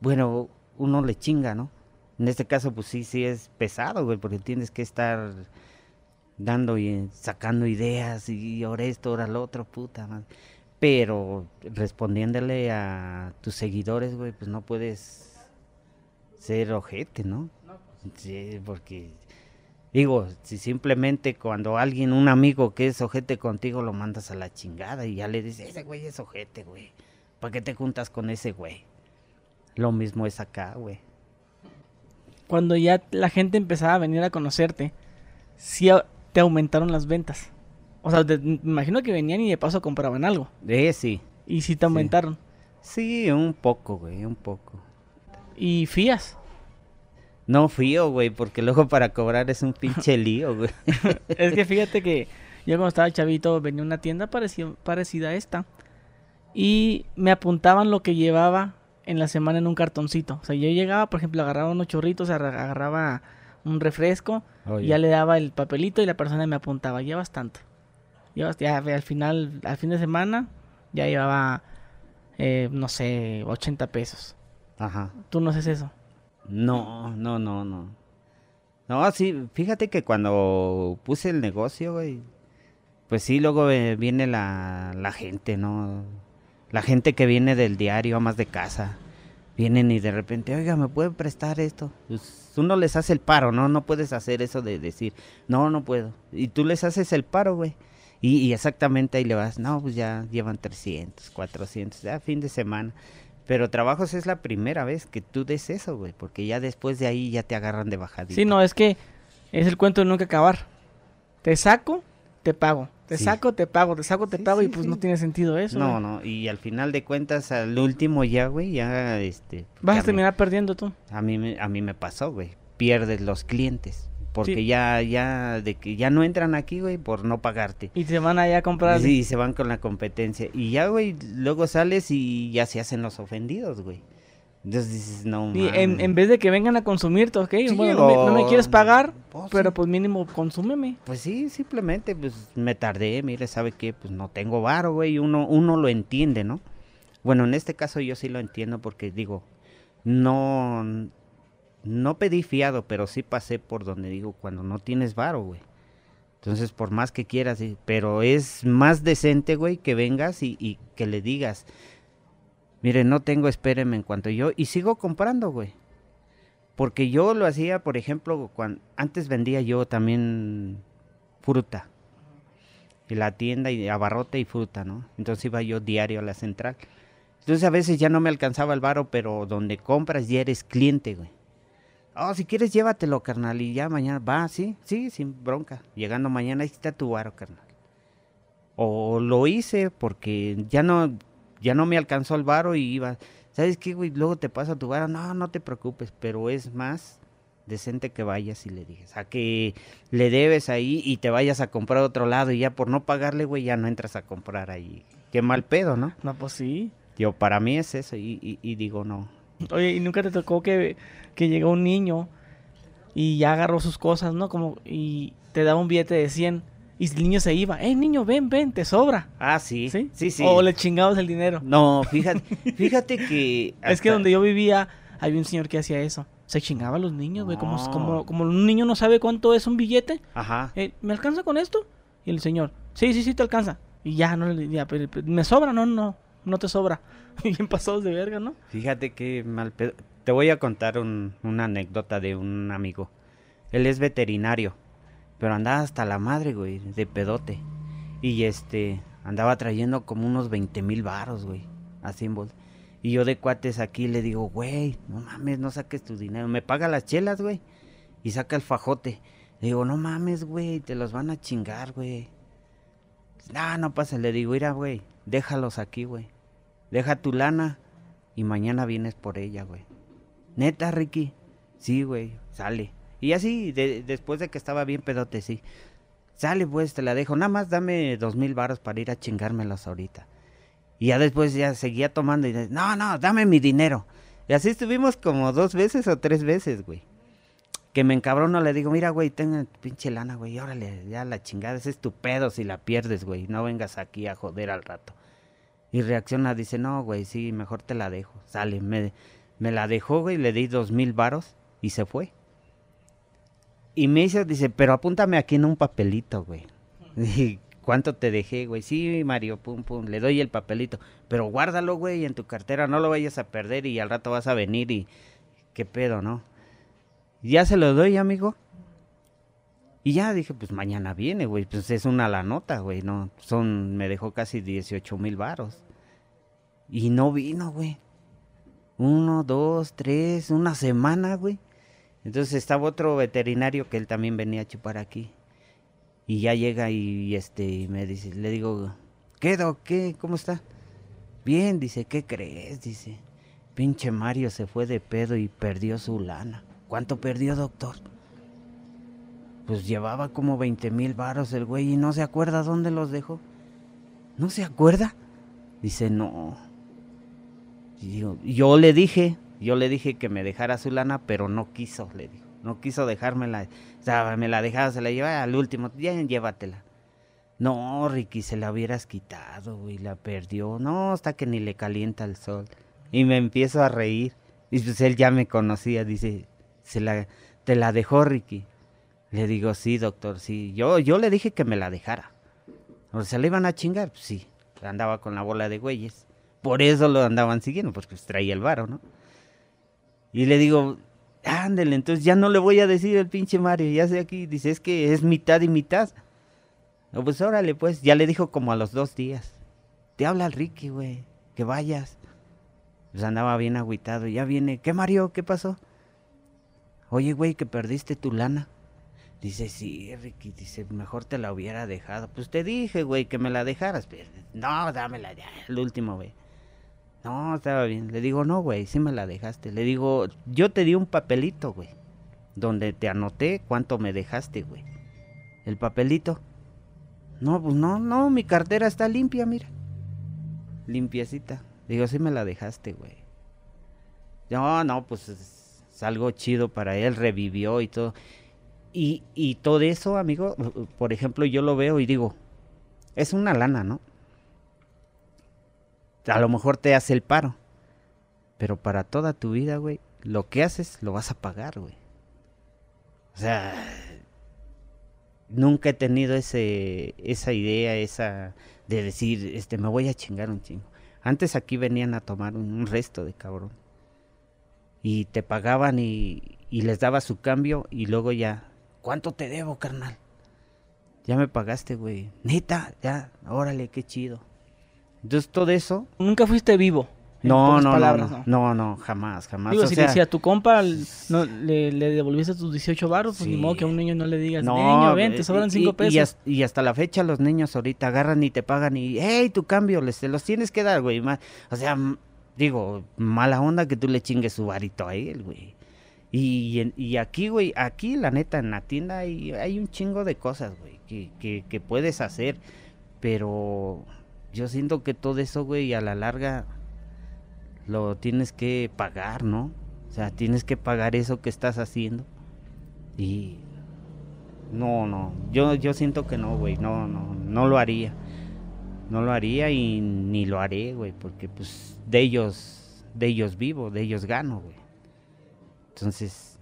bueno, uno le chinga, ¿no? En este caso, pues sí, sí es pesado, güey, porque tienes que estar dando y sacando ideas y ahora esto, ahora lo otro, puta madre. Pero respondiéndole a tus seguidores, güey, pues no puedes ser ojete, ¿no? Sí, porque digo, si simplemente cuando alguien, un amigo que es ojete contigo, lo mandas a la chingada y ya le dices, ese güey es ojete, güey. ¿Para qué te juntas con ese güey? Lo mismo es acá, güey. Cuando ya la gente empezaba a venir a conocerte, sí te aumentaron las ventas. O sea, de- me imagino que venían y de paso compraban algo. Eh, sí. Y sí te aumentaron. Sí, un poco, güey, un poco. Y fías. No fío, güey, porque luego para cobrar es un pinche lío, güey. es que fíjate que yo cuando estaba chavito venía a una tienda parecida, parecida a esta. Y me apuntaban lo que llevaba en la semana en un cartoncito. O sea, yo llegaba, por ejemplo, agarraba unos chorritos, agarra- agarraba un refresco, y ya le daba el papelito y la persona me apuntaba, llevas tanto. Llevas, ya al final, al fin de semana, ya llevaba, eh, no sé, 80 pesos. Ajá. Tú no haces eso. No, no, no, no. No, sí, fíjate que cuando puse el negocio, güey, pues sí, luego eh, viene la, la gente, ¿no? La gente que viene del diario, amas de casa. Vienen y de repente, oiga, ¿me pueden prestar esto? Pues uno les hace el paro, ¿no? No puedes hacer eso de decir, no, no puedo. Y tú les haces el paro, güey. Y, exactamente ahí le vas, no, pues ya llevan 300, 400, ya fin de semana. Pero trabajos es la primera vez que tú des eso, güey, porque ya después de ahí ya te agarran de bajadita. Sí, no, es que es el cuento de nunca acabar. Te saco, te pago. Te Sí. saco, te pago, te saco, te Sí, pago y pues no tiene sentido eso. No, güey. no, y al final de cuentas, al último ya, güey, ya, este... Vas a mí- terminar perdiendo tú. A mí, me- a mí me pasó, güey, pierdes los clientes, porque ya, ya, de que ya no entran aquí, güey, por no pagarte. Y te van allá a comprar. Sí, se van con la competencia. Y ya, güey, luego sales y ya se hacen los ofendidos, güey. Entonces dices, no, Y en, en vez de que vengan a consumirte, ok, Sí, bueno, no me, no me quieres pagar, pues, pero sí. pues mínimo consúmeme. Pues sí, simplemente, pues me tardé, mire, ¿sabe qué? Pues no tengo varo, güey, uno, uno lo entiende, ¿no? Bueno, en este caso yo sí lo entiendo porque digo, no, no pedí fiado, pero sí pasé por donde digo, cuando no tienes varo, güey. Entonces, por más que quieras, pero es más decente, güey, que vengas y, y que le digas, Mire, no tengo, espéreme en cuanto yo. Y sigo comprando, güey. Porque yo lo hacía, por ejemplo, cuando antes vendía yo también fruta. Y la tienda y abarrote y fruta, ¿no? Entonces iba yo diario a la central. Entonces a veces ya no me alcanzaba el varo, pero donde compras ya eres cliente, güey. Oh, si quieres llévatelo, carnal, y ya mañana va, sí, sí, sin bronca. Llegando mañana ahí está tu varo, carnal. O lo hice porque ya no, ya no me alcanzó el varo y iba, ¿sabes qué, güey? Luego te pasa tu varo, no, no te preocupes, pero es más decente que vayas y le digas, a que le debes ahí y te vayas a comprar a otro lado y ya por no pagarle, güey, ya no entras a comprar ahí. Qué mal pedo, ¿no? No, pues sí. Yo, para mí es eso y, y- y digo, no. Oye, ¿y nunca te tocó que, que llegó un niño y ya agarró sus cosas, ¿no? Como, y te daba un billete de 100 y el niño se iba. ¡Eh, niño, ven, ven, te sobra! Ah, sí, ¿Sí? sí, sí. O le chingabas el dinero. No, fíjate, fíjate que... Es que donde yo vivía había un señor que hacía eso. Se chingaba a los niños, güey. Como, como, como un niño no sabe cuánto es un billete. Ajá. Eh, ¿Me alcanza con esto? Y el señor, sí, sí, sí, te alcanza. Y ya, no le ya, pero- pero, ¿me sobra? No, no, no te sobra. Bien pasados de verga, ¿no? Fíjate que mal pedo. Te voy a contar un- una anécdota de un amigo. Él es veterinario, pero andaba hasta la madre, güey, de pedote. Y este, andaba trayendo como unos 20 mil varos, güey, así en. Y yo de cuates aquí le digo, güey, no mames, no saques tu dinero. Me paga las chelas, güey, y saca el fajote. Le digo, no mames, güey, te los van a chingar, güey. No, no pasa. Le digo, mira, güey, déjalos aquí, güey. Deja tu lana y mañana vienes por ella, güey. Neta, Ricky. Sí, güey, sale. Y así, de- después de que estaba bien pedote, sí. Sale, pues, te la dejo. Nada más dame dos mil varos para ir a chingármelos ahorita. Y ya después ya seguía tomando y de, no, no, dame mi dinero. Y así estuvimos como dos veces o tres veces, güey. Que me encabrono, le digo, mira, güey, tenga pinche lana, güey, órale, ya la chingada, ese es tu pedo si la pierdes, güey. No vengas aquí a joder al rato. Y reacciona, dice, no, güey, sí, mejor te la dejo. Sale, me, me la dejó, güey, le di dos mil varos y se fue. Y me dice, dice, pero apúntame aquí en un papelito, güey. Dije, ¿cuánto te dejé, güey? Sí, Mario, pum, pum, le doy el papelito. Pero guárdalo, güey, en tu cartera, no lo vayas a perder y al rato vas a venir y... ¿Qué pedo, no? Ya se lo doy, amigo. Y ya dije, pues mañana viene, güey. Pues es una la nota, güey, ¿no? Son, me dejó casi 18 mil varos. Y no vino, güey. Uno, dos, tres, una semana, güey. Entonces estaba otro veterinario que él también venía a chupar aquí. Y ya llega y este me dice, le digo, ¿qué, doc? ¿Qué? ¿Cómo está? Bien, dice, ¿qué crees? Dice, pinche Mario se fue de pedo y perdió su lana. ¿Cuánto perdió, doctor? Pues llevaba como 20 mil varos el güey y no se acuerda dónde los dejó. ¿No se acuerda? Dice, no. Y yo le dije, yo le dije que me dejara su lana, pero no quiso, le dijo. No quiso dejármela. O sea, me la dejaba, se la llevaba al último. Ya, llévatela. No, Ricky, se la hubieras quitado, güey, la perdió. No, hasta que ni le calienta el sol. Y me empiezo a reír. Y pues él ya me conocía, dice, se la, te la dejó, Ricky. Le digo, sí, doctor, sí. Yo, yo le dije que me la dejara. O se le iban a chingar, pues sí. Andaba con la bola de güeyes. Por eso lo andaban siguiendo, porque pues traía el varo, ¿no? Y le digo, ándele, entonces ya no le voy a decir al pinche Mario, ya sé aquí, dice, es que es mitad y mitad. No, pues órale, pues, ya le dijo como a los dos días. Te habla el Ricky, güey, que vayas. Pues andaba bien agüitado, ya viene, ¿qué Mario? ¿Qué pasó? Oye, güey, que perdiste tu lana. Dice, sí, Ricky, dice, mejor te la hubiera dejado. Pues te dije, güey, que me la dejaras. Pero, no, dámela ya, el último, güey. No, estaba bien. Le digo, no, güey, sí me la dejaste. Le digo, yo te di un papelito, güey, donde te anoté cuánto me dejaste, güey. El papelito. No, pues no, no, mi cartera está limpia, mira. Limpiecita. Digo, sí me la dejaste, güey. No, no, pues es, algo chido para él, revivió y todo. Y, y todo eso, amigo, por ejemplo, yo lo veo y digo, es una lana, ¿no? A lo mejor te hace el paro. Pero para toda tu vida, güey, lo que haces lo vas a pagar, güey. O sea, nunca he tenido ese, esa idea, esa de decir, este, me voy a chingar un chingo. Antes aquí venían a tomar un, resto de cabrón. Y te pagaban y, y les daba su cambio y luego ya, ¿cuánto te debo, carnal? Ya me pagaste, güey. Neta, ya, órale, qué chido. Entonces todo eso, Nunca fuiste vivo. no, no, palabras, no, no, no, no, jamás, jamás. Digo, o si sea, le decía a tu compa, no, le, le devolviste tus 18 baros, pues ni modo que a un niño no le digas, no, niño, ven, te sobran y- 5 y- pesos. Y, hasta, y hasta la fecha los niños ahorita agarran y te pagan y, hey, tu cambio, les, te los tienes que dar, güey. O sea, digo, mala onda que tú le chingues su varito a él, güey. Y, y aquí, güey, aquí la neta, en la tienda hay, hay un chingo de cosas, güey, que, que, que puedes hacer, pero yo siento que todo eso, güey, a la larga lo tienes que pagar, ¿no? O sea, tienes que pagar eso que estás haciendo. Y no, no, yo, yo siento que no, güey, no, no, no lo haría. No lo haría y ni lo haré, güey, porque pues de ellos, de ellos vivo, de ellos gano, güey. Entonces,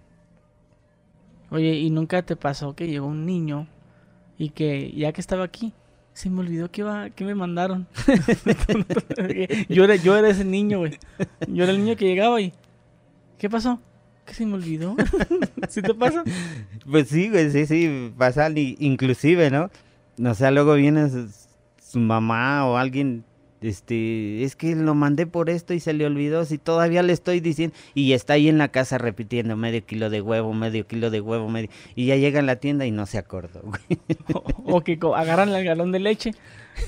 Oye, ¿y nunca te pasó que llegó un niño y que ya que estaba aquí, se me olvidó que iba, que me mandaron? yo, era, yo era ese niño, güey. Yo era el niño que llegaba y... ¿Qué pasó? ¿Qué se me olvidó? ¿Sí te pasa? pues sí, güey, sí, sí, pasa, inclusive, ¿no? O sea, luego viene su, su mamá o alguien, este, es que lo mandé por esto y se le olvidó, si todavía le estoy diciendo, y está ahí en la casa repitiendo medio kilo de huevo, medio kilo de huevo, medio, y ya llega a la tienda y no se acordó, güey. O, o que agarran el galón de leche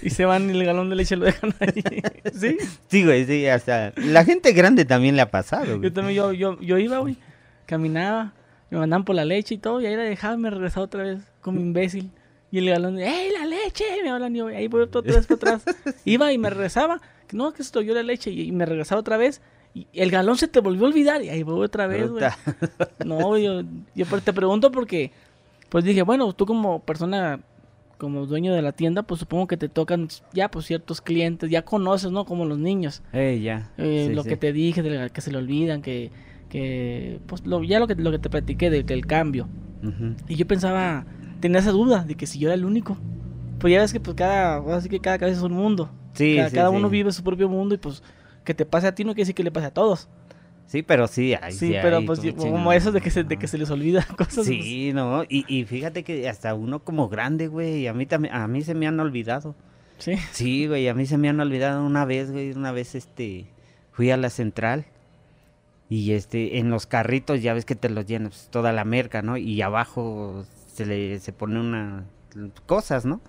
y se van y el galón de leche lo dejan ahí. ¿Sí? Sí, güey, sí, hasta la gente grande también le ha pasado, güey. Yo también, yo, yo, yo iba, güey, caminaba, me mandaban por la leche y todo, y ahí la dejaba y me regresaba otra vez como imbécil. Y el galón, ¡ey, la leche! Me hablan y yo, ahí voy otra vez para atrás. Iba y me regresaba, no, que esto yo la leche, y, me regresaba otra vez. Y el galón se te volvió a olvidar, y ahí voy otra vez, güey. No, yo, yo te pregunto porque, pues dije, bueno, tú como persona, como dueño de la tienda, pues supongo que te tocan ya, pues ciertos clientes, ya conoces, ¿no? Como los niños. Eh, ya. Eh, sí, lo sí. que te dije, de que se le olvidan, que, que pues lo, ya lo que, lo que te platiqué de- del cambio. Ujú. Y yo pensaba, tenía esa duda de que si yo era el único. Pues ya ves que pues cada, ahora sí que cada cabeza es un mundo. Sí, cada sí, cada sí. uno vive su propio mundo y pues que te pase a ti no quiere decir que le pase a todos. Sí, pero sí, hay, sí, pero hay pues como yo- como chingada. eso de que se, de que se les olvida cosas. pues, Sí, no, y, y fíjate que hasta uno como grande, güey, a mí también, a mí se me han olvidado. sí. Sí, güey, a mí se me han olvidado una vez, güey, una vez, este, fui a la central y, este, en los carritos ya ves que te los llenas pues, toda la merca, ¿no? Y abajo se le, se pone una, cosas, ¿no?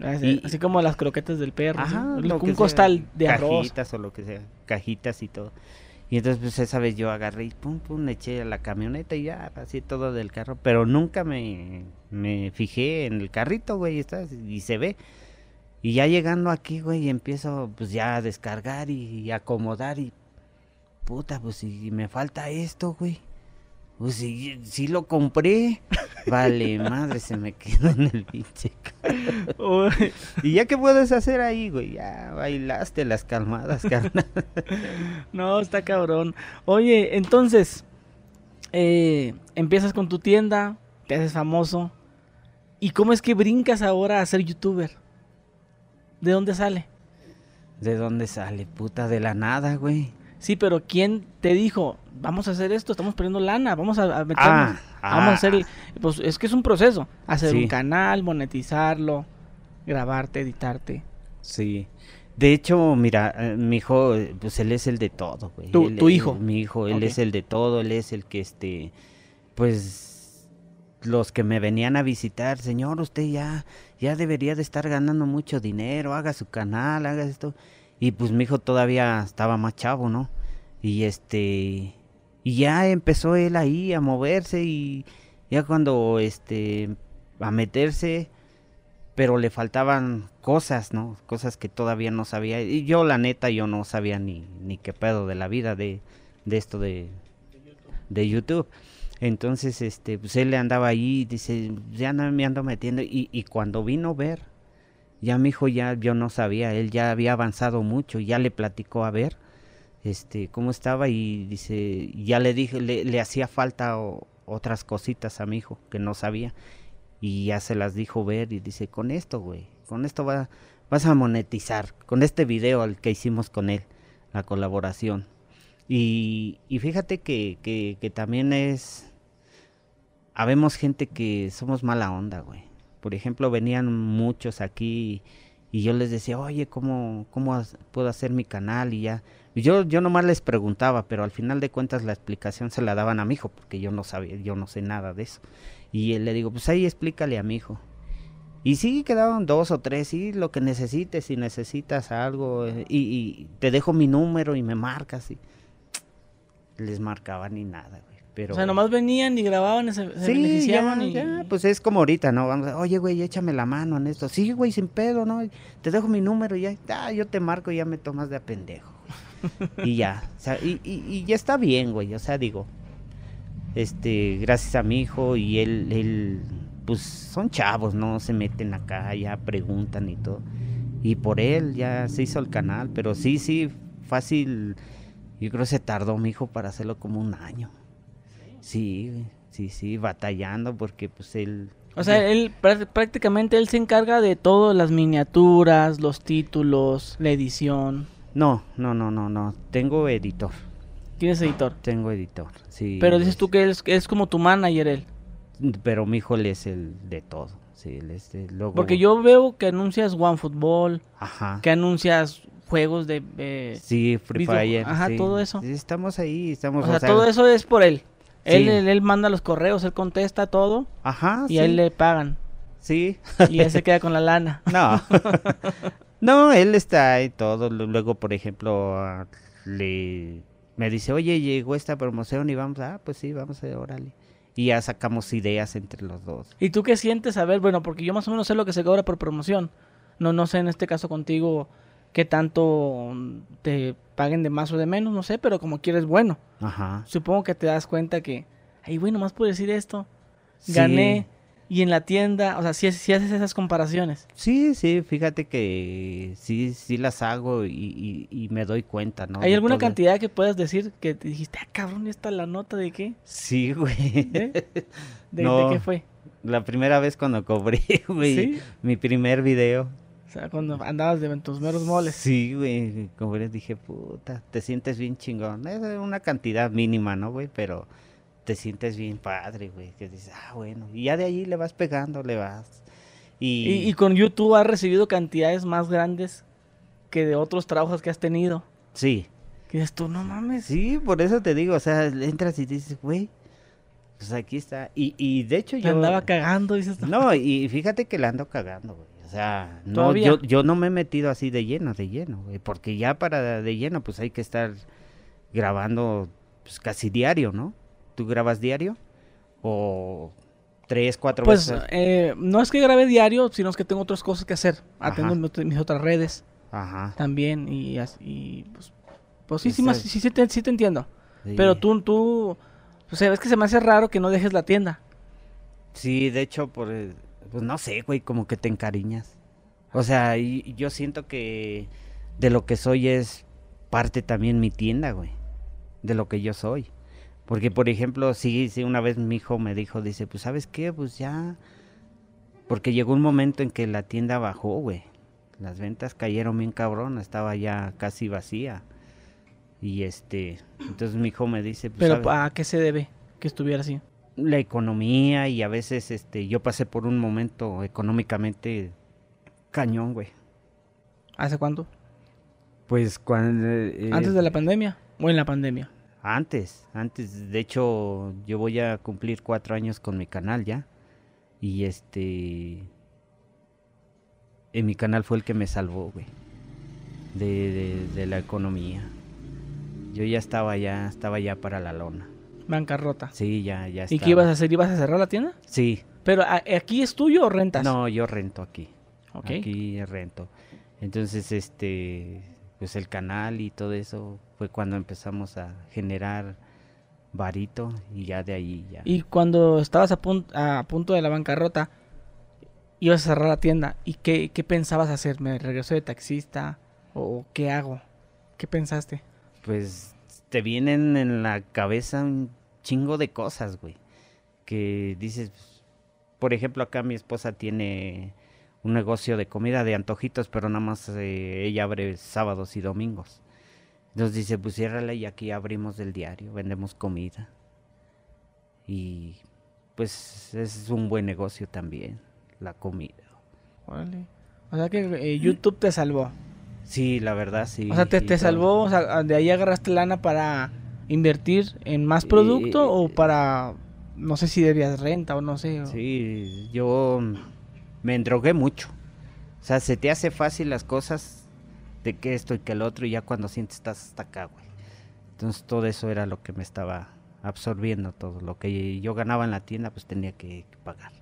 Así, Y- así como las croquetas del perro. Ajá, ¿sí? lo un sea, costal de arroz. Cajitas o lo que sea, cajitas y todo. Y entonces, pues esa vez yo agarré y pum, pum, le eché a la camioneta y ya, así todo del carro. Pero nunca me, me fijé en el carrito, güey, está, y se ve. Y ya llegando aquí, güey, empiezo pues ya a descargar y, y acomodar y... Puta, pues si me falta esto, güey. Pues si, si lo compré. Vale, madre, se me quedó en el pinche ¿Y ya qué puedes hacer ahí, güey? Ya bailaste las calmadas, carnal. no, está cabrón. Oye, entonces, eh, empiezas con tu tienda, te haces famoso. ¿Y cómo es que brincas ahora a ser youtuber? ¿De dónde sale? ¿De dónde sale, puta? De la nada, güey. Sí, pero ¿quién te dijo, vamos a hacer esto, estamos perdiendo lana, vamos a, a meternos, Ah, vamos a ah. hacer, pues es que es un proceso, hacer Sí. un canal, monetizarlo, grabarte, editarte. Sí. De hecho, mira, eh, mi hijo, pues él es el de todo, güey. Tu- Él- tu él- hijo. mi hijo, él es el de todo, él es el que, este, pues, los que me venían a visitar, señor, usted ya, ya debería de estar ganando mucho dinero, haga su canal, haga esto. Y pues mi hijo todavía estaba más chavo, ¿no? Y este, y ya empezó él ahí a moverse y ya cuando, este, a meterse, pero le faltaban cosas, ¿no? Cosas que todavía no sabía. Y yo, la neta, yo no sabía ni, ni qué pedo de la vida de, de esto de, de YouTube. Entonces, este, pues él le andaba ahí, dice, ya no me ando metiendo. Y, y cuando vino a ver, ya mi hijo ya, yo no sabía, él ya había avanzado mucho, ya le platicó a ver, este, cómo estaba y dice, ya le dije, le, le hacía falta otras cositas a mi hijo que no sabía y ya se las dijo ver y dice, con esto, güey, con esto va, vas a monetizar con este video al que hicimos con él, la colaboración. Y, y fíjate que, que, que también es, habemos gente que somos mala onda, güey. Por ejemplo, venían muchos aquí y yo les decía, oye, ¿cómo, cómo puedo hacer mi canal? Y ya, yo, yo nomás les preguntaba, pero al final de cuentas la explicación se la daban a mi hijo, porque yo no sabía, yo no sé nada de eso. Y él le digo, pues ahí explícale a mi hijo. Y sí, quedaban dos o tres, sí, lo que necesites, si necesitas algo, eh, y, y te dejo mi número y me marcas. Y... Les marcaba ni nada, güey. Pero... O sea, nomás venían y grababan, se, se Sí, beneficiaban ya, y... ya, pues es como ahorita, ¿no? Vamos, a- oye, güey, échame la mano en esto. Sí, güey, sin pedo, ¿no? Te dejo mi número y ya, ah, yo te marco y ya me tomas de a pendejo. y ya, o sea, y, y, y ya está bien, güey, o sea, digo, este, gracias a mi hijo y él, él, pues son chavos, ¿no? Se meten acá, ya preguntan y todo. Y por él ya se hizo el canal, pero sí, sí, fácil, yo creo que se tardó mi hijo para hacerlo como un año. Sí, sí, sí, batallando porque pues él... O sea, él prá- prácticamente él se encarga de todo, las miniaturas, los títulos, la edición. No, no, no, no, no, tengo editor, ¿Quién es editor? tengo editor, sí. Pero dices es- tú que él es, es como tu manager él. Pero mi hijo él es el de todo, sí, él es de... Luego, Porque yo veo que anuncias OneFootball, Ajá. que anuncias juegos de... eh, Sí, Free Fire. ajá, sí. todo eso. Estamos ahí, estamos... o sea, o sea, todo eso es por él. Él, él, él manda los correos, él contesta todo Ajá, y a él le pagan. Sí. Y él se queda con la lana. No. no, él está ahí todo. Lu- Luego, por ejemplo, ah, le me dice, oye, llegó esta promoción y vamos, ah, pues sí, vamos a órale. Y ya sacamos ideas entre los dos. ¿Y tú qué sientes? A ver, bueno, porque yo más o menos sé lo que se cobra por promoción. No, no sé en este caso contigo qué tanto te paguen de más o de menos, no sé, pero como quieres, bueno. Ajá. Supongo que te das cuenta que, ay, bueno, más por decir esto, Sí. gané. Y en la tienda, o sea, si, si haces esas comparaciones. Sí, sí, fíjate que sí, sí las hago y, y- y me doy cuenta, ¿no? ¿Hay de alguna todo. cantidad que puedas decir que te dijiste, ah, cabrón, ¿esta la nota de qué? Sí, güey. ¿De, de No. qué fue? La primera vez cuando cobré, güey. ¿Sí? Mi primer video. O sea, cuando andabas de tus meros moles. Sí, güey. Cobré, dije, puta, te sientes bien chingón. Es una cantidad mínima, ¿no, güey? Pero te sientes bien padre, güey. Que dices, ah, bueno. Y ya de allí le vas pegando, le vas. Y, Y, y con YouTube has recibido cantidades más grandes que de otros trabajos que has tenido. sí, Que dices tú, no mames. sí, por eso te digo, o sea, entras y dices, güey, pues aquí está. Y, y de hecho Te yo... andaba cagando, dices tú. No, y fíjate que la ando cagando, güey. O sea, no, yo, yo no me he metido así de lleno, de lleno, güey. Porque ya para de lleno, pues hay que estar grabando pues, casi diario, ¿no? ¿Tú grabas diario? ¿O tres, cuatro Pues veces? eh, no es que grabe diario, sino es que tengo otras cosas que hacer. Ajá. tengo mis, mis otras redes Ajá. también y, y, pues, pues sí, sí, Esa- más- sí, sí te, sí te entiendo. sí. Pero tú, tú, o sea, que se me hace raro que no dejes la tienda. Sí, de hecho, por, pues no sé, güey, como que te encariñas. O sea, y, yo siento que de lo que soy es parte también mi tienda, güey. De lo que yo soy. Porque, por ejemplo, sí, sí, una vez mi hijo me dijo, dice, pues, ¿sabes qué? Pues ya... Porque llegó un momento en que la tienda bajó, güey. Las ventas cayeron bien cabrón, estaba ya casi vacía. Y este, entonces mi hijo me dice, pues, Pero ¿sabes? ¿a qué se debe que estuviera así? La economía y a veces este yo pasé por un momento económicamente cañón, güey. ¿Hace cuánto? Pues cuando eh, ¿Antes de la pandemia o en la pandemia? antes, antes, de hecho yo voy a cumplir cuatro años con mi canal ya y este en mi canal fue el que me salvó, güey, de, de, de la economía. Yo ya estaba ya, estaba ya para la lona. Bancarrota. Sí, ya, ya. ¿Y qué ibas a hacer? ¿Ibas a cerrar la tienda? Sí, Pero ¿a- ¿aquí es tuyo o rentas? no, yo rento aquí. Ok. Aquí rento. Entonces, este, pues el canal y todo eso fue cuando empezamos a generar varito y ya de ahí ya. Y cuando estabas a punto de la bancarrota, ibas a cerrar la tienda. ¿Y qué, qué pensabas hacer? ¿Me regreso de taxista? ¿O qué hago? ¿Qué pensaste? Pues te vienen en la cabeza un chingo de cosas, güey. Que dices, por ejemplo, acá mi esposa tiene un negocio de comida de antojitos, pero nada más eh, ella abre sábados y domingos. Entonces dice, pues ciérrala y aquí abrimos el diario, vendemos comida. Y pues es un buen negocio también, la comida. O sea que eh, YouTube te salvó. Sí, la verdad, sí. O sea, te, te salvó, o sea, de ahí agarraste lana para invertir en más producto o para, no sé si debías renta o no sé. o- Sí, yo me endrogué mucho. O sea, se te hace fácil las cosas de que esto y que el otro y ya cuando sientes estás hasta acá, güey. Entonces todo eso era lo que me estaba absorbiendo todo. Lo que yo ganaba en la tienda pues tenía que pagar.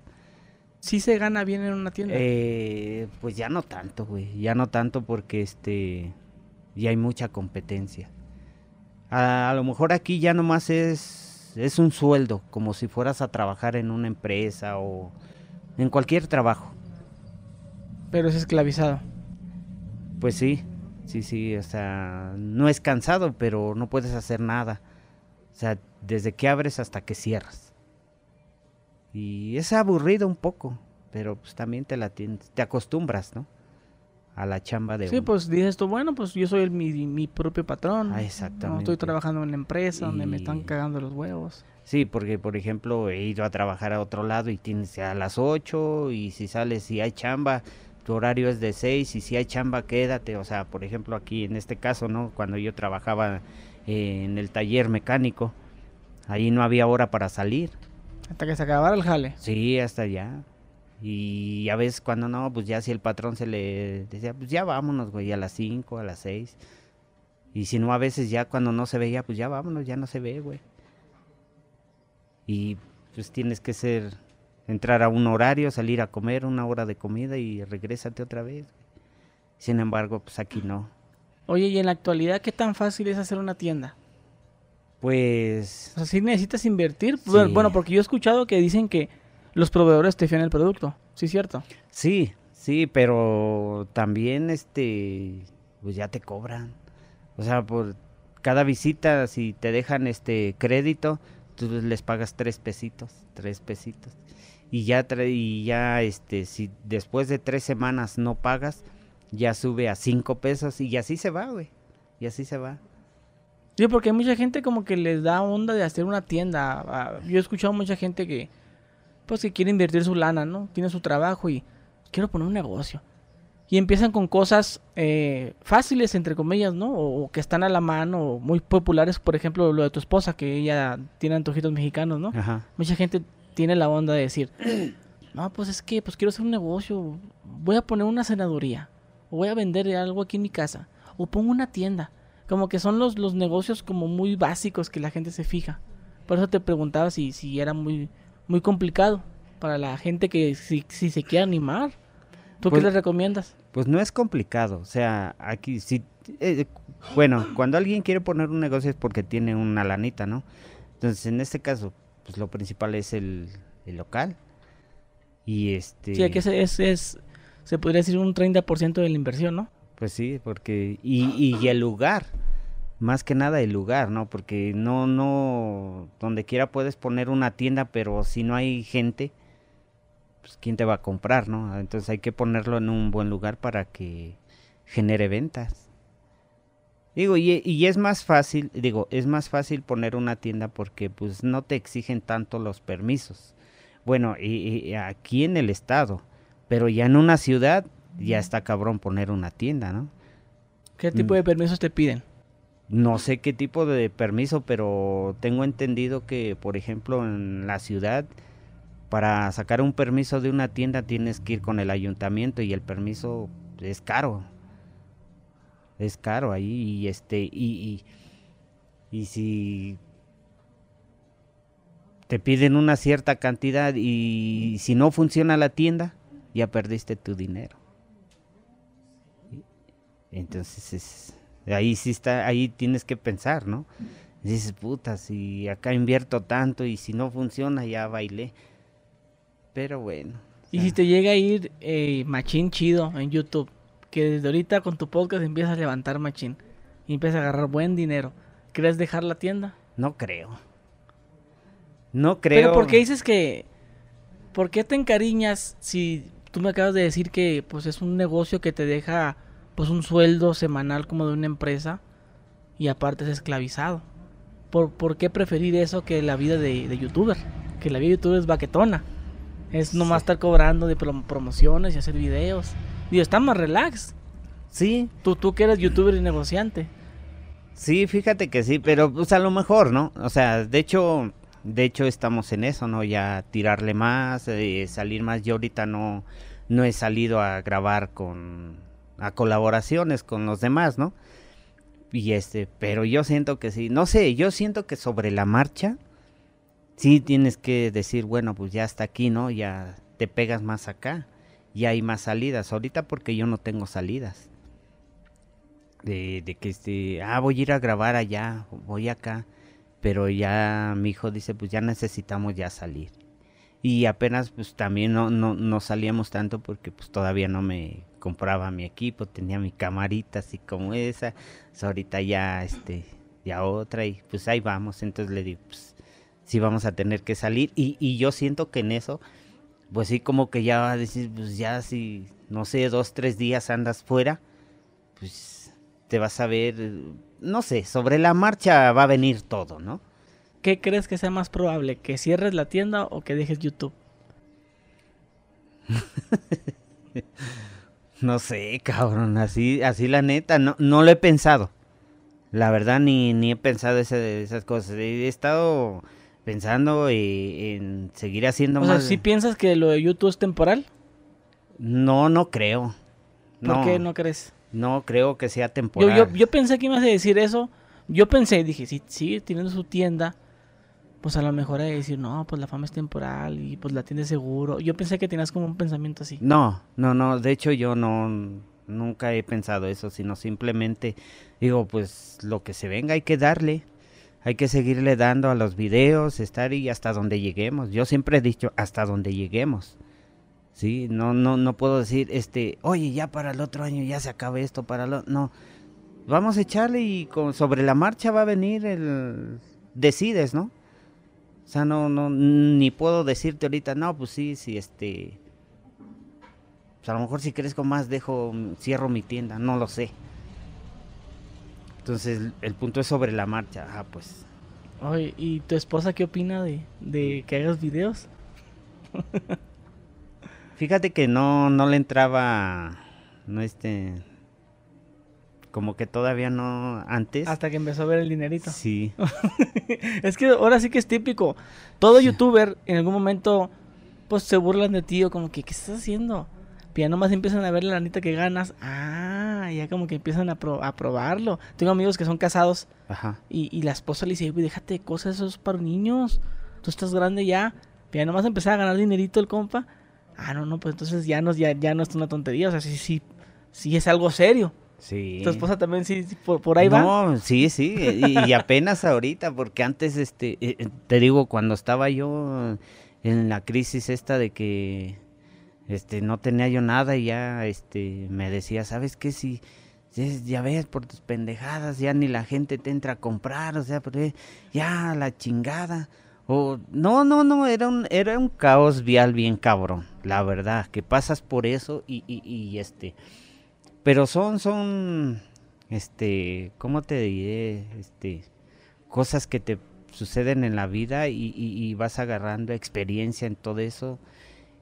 Sí se gana bien en una tienda. Eh, pues ya no tanto, güey. Ya no tanto porque este ya hay mucha competencia. A, a lo mejor aquí ya nomás es es un sueldo, como si fueras a trabajar en una empresa o en cualquier trabajo. Pero es esclavizado. Pues sí, sí, sí, o sea, no es cansado, pero no puedes hacer nada. O sea, desde que abres hasta que cierras. Y es aburrido un poco, pero pues también te la tienes, te acostumbras, ¿no? A la chamba de Sí, uno. pues dices tú, bueno, pues yo soy el, mi, mi propio patrón. Ah, No estoy trabajando en la empresa donde me están Y- cagando los huevos. Sí, porque por ejemplo he ido a trabajar a otro lado y tienes a las 8 y si sales, si hay chamba, tu horario es de 6 y si hay chamba, quédate. O sea, por ejemplo aquí en este caso, ¿no? Cuando yo trabajaba eh, en el taller mecánico, ahí no había hora para salir. Hasta que se acabara el jale. Sí, hasta allá. Y a veces cuando no, pues ya si el patrón se le decía, pues ya vámonos, güey, a las 5, a las 6. Y si no, a veces ya cuando no se veía, pues ya vámonos, ya no se ve, güey. Y pues tienes que ser, entrar a un horario, salir a comer una hora de comida y regrésate otra vez. güey. Sin embargo, pues aquí no. Oye, y en la actualidad, ¿qué tan fácil es hacer una tienda? Pues O sea, si necesitas invertir. Bueno, Sí. Bueno, porque yo he escuchado que dicen que los proveedores te fían el producto. Sí, cierto. Sí, sí, pero también este, pues ya te cobran. O sea, por cada visita, si te dejan este crédito, tú les pagas tres pesitos, tres pesitos. Y ya, y ya este, si después de tres semanas no pagas, ya sube a cinco pesos y así se va, güey. Y así se va. Sí, porque hay mucha gente como que les da onda de hacer una tienda. Ah, Yo he escuchado mucha gente que, pues, que quiere invertir su lana, ¿no? Tiene su trabajo y quiero poner un negocio. Y empiezan con cosas eh, fáciles, entre comillas, ¿no? O, o que están a la mano, o muy populares, por ejemplo, lo de tu esposa, que ella tiene antojitos mexicanos, ¿no? Ajá. Mucha gente tiene la onda de decir, no, pues es que pues quiero hacer un negocio, voy a poner una senaduría, o voy a vender algo aquí en mi casa, o pongo una tienda. Como que son los, los negocios como muy básicos que la gente se fija. Por eso te preguntaba si, si era muy, muy complicado para la gente que si, si se quiere animar. ¿Tú Pues- qué les recomiendas? Pues no es complicado, o sea, aquí sí, eh, bueno, cuando alguien quiere poner un negocio es porque tiene una lanita, ¿no? Entonces, en este caso, pues lo principal es el, el local. Y este, Sí, aquí es, es, es- se podría decir un 30% de la inversión, ¿no? Pues sí, porque, y, y el lugar, más que nada el lugar, ¿no? Porque no, no, donde quiera puedes poner una tienda, pero si no hay gente, pues quién te va a comprar, ¿no? Entonces hay que ponerlo en un buen lugar para que genere ventas. Digo, y, y es más fácil, digo, es más fácil poner una tienda porque pues no te exigen tanto los permisos. Bueno, y aquí en el estado, pero ya en una ciudad ya está cabrón poner una tienda, ¿no? ¿Qué tipo Mm. de permisos te piden? No sé qué tipo de permiso, pero tengo entendido que, por ejemplo, en la ciudad, para sacar un permiso de una tienda tienes que ir con el ayuntamiento y el permiso es caro. Es caro ahí y este y, y, y si te piden una cierta cantidad y si no funciona la tienda, ya perdiste tu dinero. Entonces es, ahí sí está, ahí tienes que pensar, ¿no? Dices, puta, si acá invierto tanto y si no funciona, ya bailé. Pero bueno. Y si te llega a ir eh, machín chido en YouTube, que desde ahorita con tu podcast empiezas a levantar machín y empiezas a agarrar buen dinero, ¿crees dejar la tienda? No creo. No creo. Pero ¿por qué dices que... ¿Por qué te encariñas si tú me acabas de decir que pues es un negocio que te deja pues un sueldo semanal como de una empresa y aparte es esclavizado. ¿Por, por qué preferir eso que la vida de, de youtuber? Que la vida de youtuber es baquetona. Es nomás estar cobrando de prom- promociones y hacer videos. Digo, está más relax. Sí, Tú, tú que eres youtuber y negociante. sí, fíjate que sí, pero pues a lo mejor, ¿no? O sea, de hecho, de hecho estamos en eso, ¿no? Ya tirarle más, eh, salir más. Yo ahorita no, no he salido a grabar con, a colaboraciones con los demás, ¿no? Y este, pero yo siento que sí, no sé, yo siento que sobre la marcha, sí tienes que decir, bueno, pues ya está aquí, ¿no? Ya te pegas más acá, ya hay más salidas. Ahorita porque yo no tengo salidas. De, de que este, ah, voy a ir a grabar allá, voy acá. Pero ya mi hijo dice, pues ya necesitamos ya salir. Y apenas pues también no, no, no salíamos tanto porque pues todavía no me compraba mi equipo, tenía mi camarita así como esa. Pues, ahorita ya este, ya otra y pues ahí vamos. Entonces le digo, pues sí vamos a tener que salir. Y, y yo siento que en eso, pues sí como que ya va a decir, pues ya si, no sé, dos, tres días andas fuera, pues te vas a ver, no sé, sobre la marcha va a venir todo, ¿no? ¿Qué crees que sea más probable? ¿Que cierres la tienda o que dejes YouTube? No sé, cabrón, así, así la neta, no, no lo he pensado. La verdad, ni, ni he pensado ese- esas cosas. He estado pensando eh, en seguir haciendo O sea, más. ¿sí piensas que lo de YouTube es temporal? No, no creo. ¿Por No, qué no crees? no creo que sea Yo, temporal. yo, yo pensé que ibas a decir eso. Yo pensé, dije, si sigue teniendo su tienda, pues a lo mejor hay que decir, no, pues la fama es temporal y pues la tienda es seguro. Yo pensé que tenías como un pensamiento así. No, no, no, de hecho yo no, nunca he pensado eso, sino simplemente digo, pues lo que se venga hay que darle, hay que seguirle dando a los videos, estar y hasta donde lleguemos. Yo siempre he dicho hasta donde lleguemos. Sí, no, no, no puedo decir, este, oye, ya para el otro año ya se acaba esto, para lo, no. Vamos a echarle y con, sobre la marcha va a venir el, decides, ¿no? O sea, no, no, ni puedo decirte ahorita, no, pues sí, sí, este, pues a lo mejor si crezco más dejo, cierro mi tienda, no lo sé. Entonces el punto es sobre la marcha. Ah, pues. Oye, ¿y tu esposa qué opina de, de que hagas videos? Fíjate que no, no le entraba, no este, como que todavía no, antes. Hasta que empezó a ver el dinerito. Sí, es que ahora sí que es típico. Todo youtuber en algún momento pues se burlan de ti o como que, ¿qué estás haciendo? Y ya nomás empiezan a ver la lanita que ganas. Ah, ya como que empiezan a, pro- a probarlo. Tengo amigos que son casados ajá. y, y la esposa le dice, "Güey, déjate de cosas, eso es para niños. Tú estás grande ya. Y ya nomás empezar a ganar dinerito el compa. Ah, no, no, pues entonces ya no, ya, ya no es una tontería. O sea, sí, sí, sí es algo serio. Sí. Tu esposa también sí, por, por ahí va. No, sí, sí, y, y apenas ahorita, porque antes, este, eh, eh, te digo, cuando estaba yo en la crisis esta de que, este, no tenía yo nada y ya, este, me decía, ¿sabes qué? Si, ya ves, por tus pendejadas, ya ni la gente te entra a comprar, o sea, eh, ya, la chingada. O, no, no, no, era un, era un caos vial bien cabrón, la verdad, que pasas por eso y, y, y este, pero son, son, este, ¿cómo te diré? Este, cosas que te suceden en la vida y, vas agarrando experiencia en todo eso.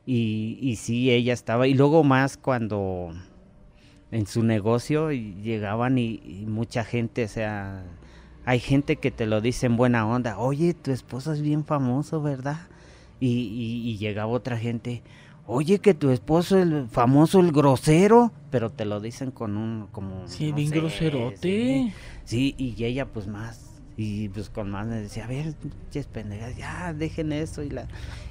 Y, sí, ella estaba, y luego más cuando en su negocio llegaban y, y mucha gente, o sea, hay gente que te lo dice en buena onda, oye, tu esposo es bien famoso, ¿verdad? Y, y- y llegaba otra gente, oye, que tu esposo es el famoso, el grosero, pero te lo dicen con un, como... Sí, no bien sé, groserote. sí. Sí, y ella pues más, y pues con más me decía, a ver, pinches pendejas, ya, dejen eso, y la...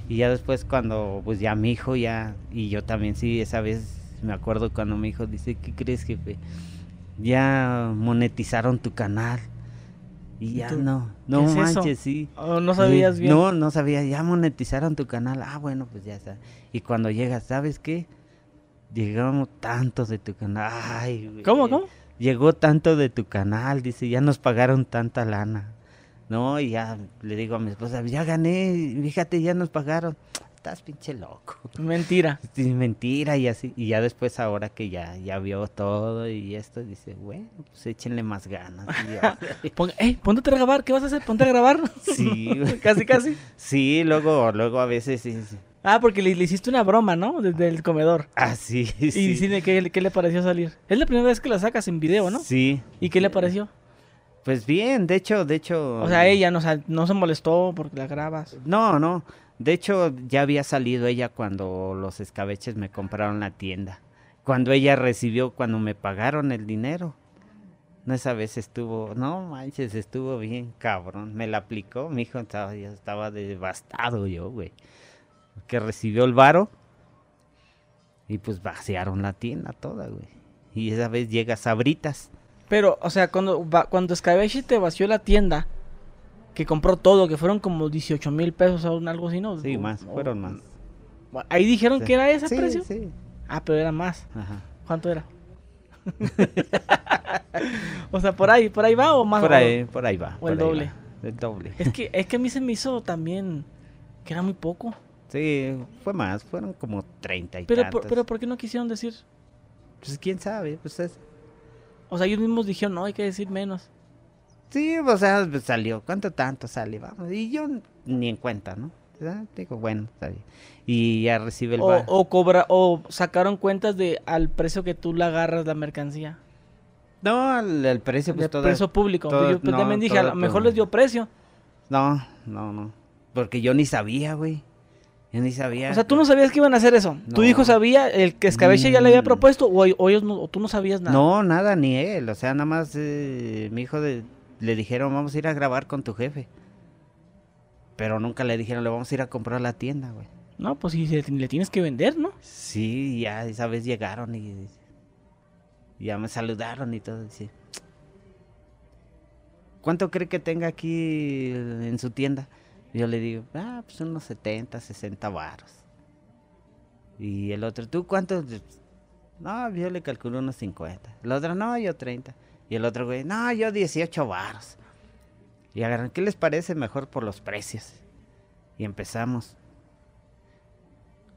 Y ya después cuando, pues ya mi hijo ya, y yo también sí, esa vez me acuerdo cuando mi hijo dice, ¿qué crees, jefe? Ya monetizaron tu canal. Y ¿Y ya tú? no, no es eso? manches, sí. Oh, no sabías Sí, bien. No, no sabía, ya monetizaron tu canal. Ah, bueno, pues ya está. Y cuando llegas, ¿sabes qué? Llegamos tantos de tu canal. Ay, güey. ¿Cómo, cómo? Llegó tanto de tu canal, dice, ya nos pagaron tanta lana. No, y ya le digo a mi esposa, ya gané, fíjate, ya nos pagaron. Estás pinche loco. Mentira. Sí, mentira y así. Y ya después ahora que ya, ya vio todo y esto, dice, bueno, pues échenle más ganas. Y ya. Pon, eh, ponte a grabar, ¿qué vas a hacer? Ponte a grabar. sí, casi, casi. Sí, luego, luego a veces sí. sí. Ah, porque le, le hiciste una broma, ¿no? Desde el comedor. Ah, sí, Y sí. dime ¿qué, qué le pareció salir. Es la primera vez que la sacas en video, ¿no? Sí. ¿Y qué le pareció? Pues bien, de hecho, de hecho. O sea, ella no, o sea, no se molestó porque la grabas. No, no. De hecho, ya había salido ella cuando los escabeches me compraron la tienda. Cuando ella recibió, cuando me pagaron el dinero. No, esa vez estuvo, no manches, estuvo bien cabrón. Me la aplicó, mi hijo estaba, ya estaba devastado yo, güey. Que recibió el varo y pues vaciaron la tienda toda, güey. Y esa vez llega Sabritas. Pero, o sea, cuando, cuando Escabeche te vació la tienda, que compró todo, que fueron como 18 mil pesos o algo así, ¿no? Sí, O- más, o- fueron más. Ahí dijeron Sí. que era ese Sí, precio. Sí, Ah, pero era más. ajá. ¿Cuánto era? o sea, por ahí, por ahí va o más. Por ahí, por ahí va. o el doble. va, El doble. Es que, es que a mí se me hizo también que era muy poco. Sí, fue más, fueron como 30 y Pero, por, pero ¿por qué no quisieron decir? Pues quién sabe, pues es... O sea, ellos mismos dijeron, no, hay que decir menos. Sí, o sea, pues salió, ¿cuánto tanto sale? Vamos, y yo ni en cuenta, ¿no? Digo, bueno, está bien. Y ya recibe el... O, o cobra, o sacaron cuentas de al precio que tú la agarras la mercancía. No, el, el precio, pues todo... precio público. todo- yo pues, no, también dije, a lo mejor les dio precio. No, no, no. Porque yo ni sabía, güey. Yo ni sabía. O sea, tú no sabías que iban a hacer eso. ¿Tu hijo sabía? ¿El que Escabeche ya le había Mm. propuesto? ¿O, o ellos no, o tú no sabías nada? No, nada, ni él. O sea, nada más eh, mi hijo de- le dijeron, vamos a ir a grabar con tu jefe. Pero nunca le dijeron, le vamos a ir a comprar la tienda, güey. No, pues si le tienes que vender, ¿no? Sí, ya esa vez llegaron y ya me saludaron y todo. Dice, ¿cuánto cree que tenga aquí en su tienda? Yo le digo, ah, pues unos 70, 60 varos. Y el otro, ¿tú cuánto? No, yo le calculo unos 50. El otro, no, yo 30. Y el otro, güey, no, yo 18 varos. Y agarran, ¿qué les parece mejor por los precios? Y empezamos.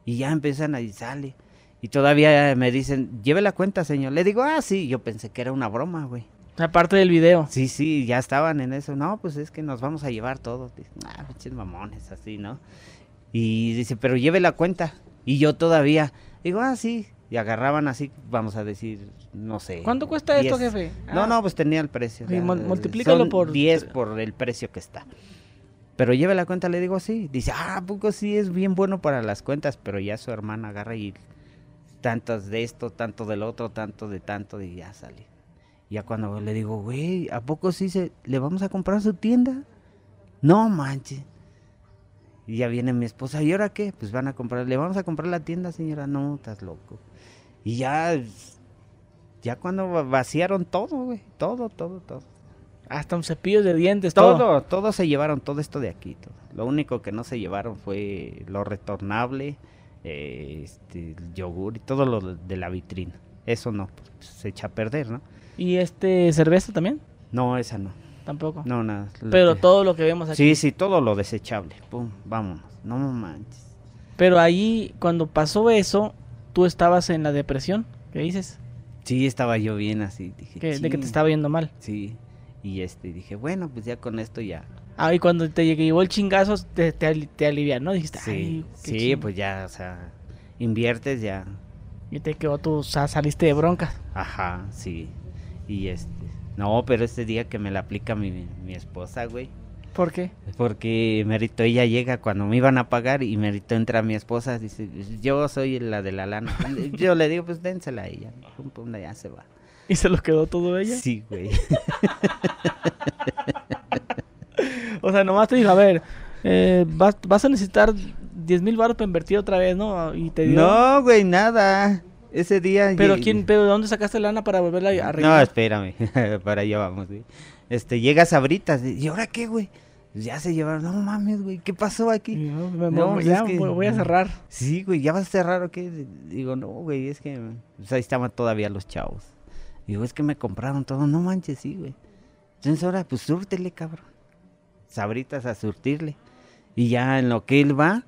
Y ya empiezan ahí, sale. Y todavía me dicen, lleve la cuenta, señor. Le digo, ah, sí, yo pensé que era una broma, güey. Aparte del video. Sí, sí, ya estaban en eso. No, pues es que nos vamos a llevar todo. Dice, ah, pinches mamones, así, ¿no? Y dice, pero lleve la cuenta. Y yo todavía, digo, ah, sí. Y agarraban así, vamos a decir, no sé. ¿Cuánto cuesta esto, 10. jefe? No, Ah, no, pues tenía el precio. Mul- multiplícalo son por 10 por el precio que está. Pero lleve la cuenta, le digo sí. Dice, ah, ¿a poco sí es bien bueno para las cuentas? Pero ya su hermana agarra y tantas de esto, tanto del otro, tanto de tanto, y ya sale. Ya cuando le digo, güey, ¿a poco sí se, le vamos a comprar su tienda? No manches. Y ya viene mi esposa, ¿y ahora qué? Pues van a comprar, ¿le vamos a comprar la tienda, señora? No, estás loco. Y ya, ya cuando va- vaciaron todo, güey, todo, todo, todo. Hasta un cepillo de dientes, todo. Todo, todo se llevaron, todo esto de aquí. todo. Lo único que no se llevaron fue lo retornable, eh, este, el yogur y todo lo de la vitrina. Eso no, pues, se echa a perder, ¿no? ¿Y este cerveza también? No, esa no. Tampoco. No, nada. Pero que- todo lo que vemos aquí. Sí, sí, todo lo desechable. Pum, vámonos. No manches. Pero ahí, cuando pasó eso, tú estabas en la depresión. ¿Qué dices? Sí, estaba yo bien así. Dije, Que- de que te estaba yendo mal. Sí. Y este, dije, bueno, pues ya con esto ya. Ah, y cuando te llegó el chingazo, te, te, te alivian, ¿no? Dijiste, Sí, ay, qué sí, ching". pues ya, o sea, inviertes ya. Y te quedó tú, o sea, saliste de broncas. Ajá, sí. Y este, no, pero este día que me la aplica mi, mi esposa, güey. ¿Por qué? Porque Merito ella llega cuando me iban a pagar y Merito entra mi esposa, dice, yo soy la de la lana. Yo le digo, pues dénsela a ella. Pum, pum, ya se va. ¿Y se lo quedó todo ella? Sí, güey. O sea, nomás te dijo, a ver, eh, vas, vas a necesitar 10 mil baros para invertir otra vez, ¿no? Y te dio... No, güey, nada. Ese día. Pero quién, pero ¿de dónde sacaste lana para volverla a No, arreglar? espérame. Para allá vamos, güey. Este, llega Sabritas. ¿Y ahora qué, güey? Ya se llevaron. No mames, güey. ¿Qué pasó aquí? yo, me- No, pues ya, es que- voy- voy a cerrar. Sí, güey, ¿ya vas a cerrar o qué? Digo, no, güey, es que... Pues ahí estaban todavía los chavos. Digo, es que me compraron todo. No manches, sí, güey. Entonces ahora, pues súrtele, cabrón. Sabritas a surtirle. Y ya en lo que él va,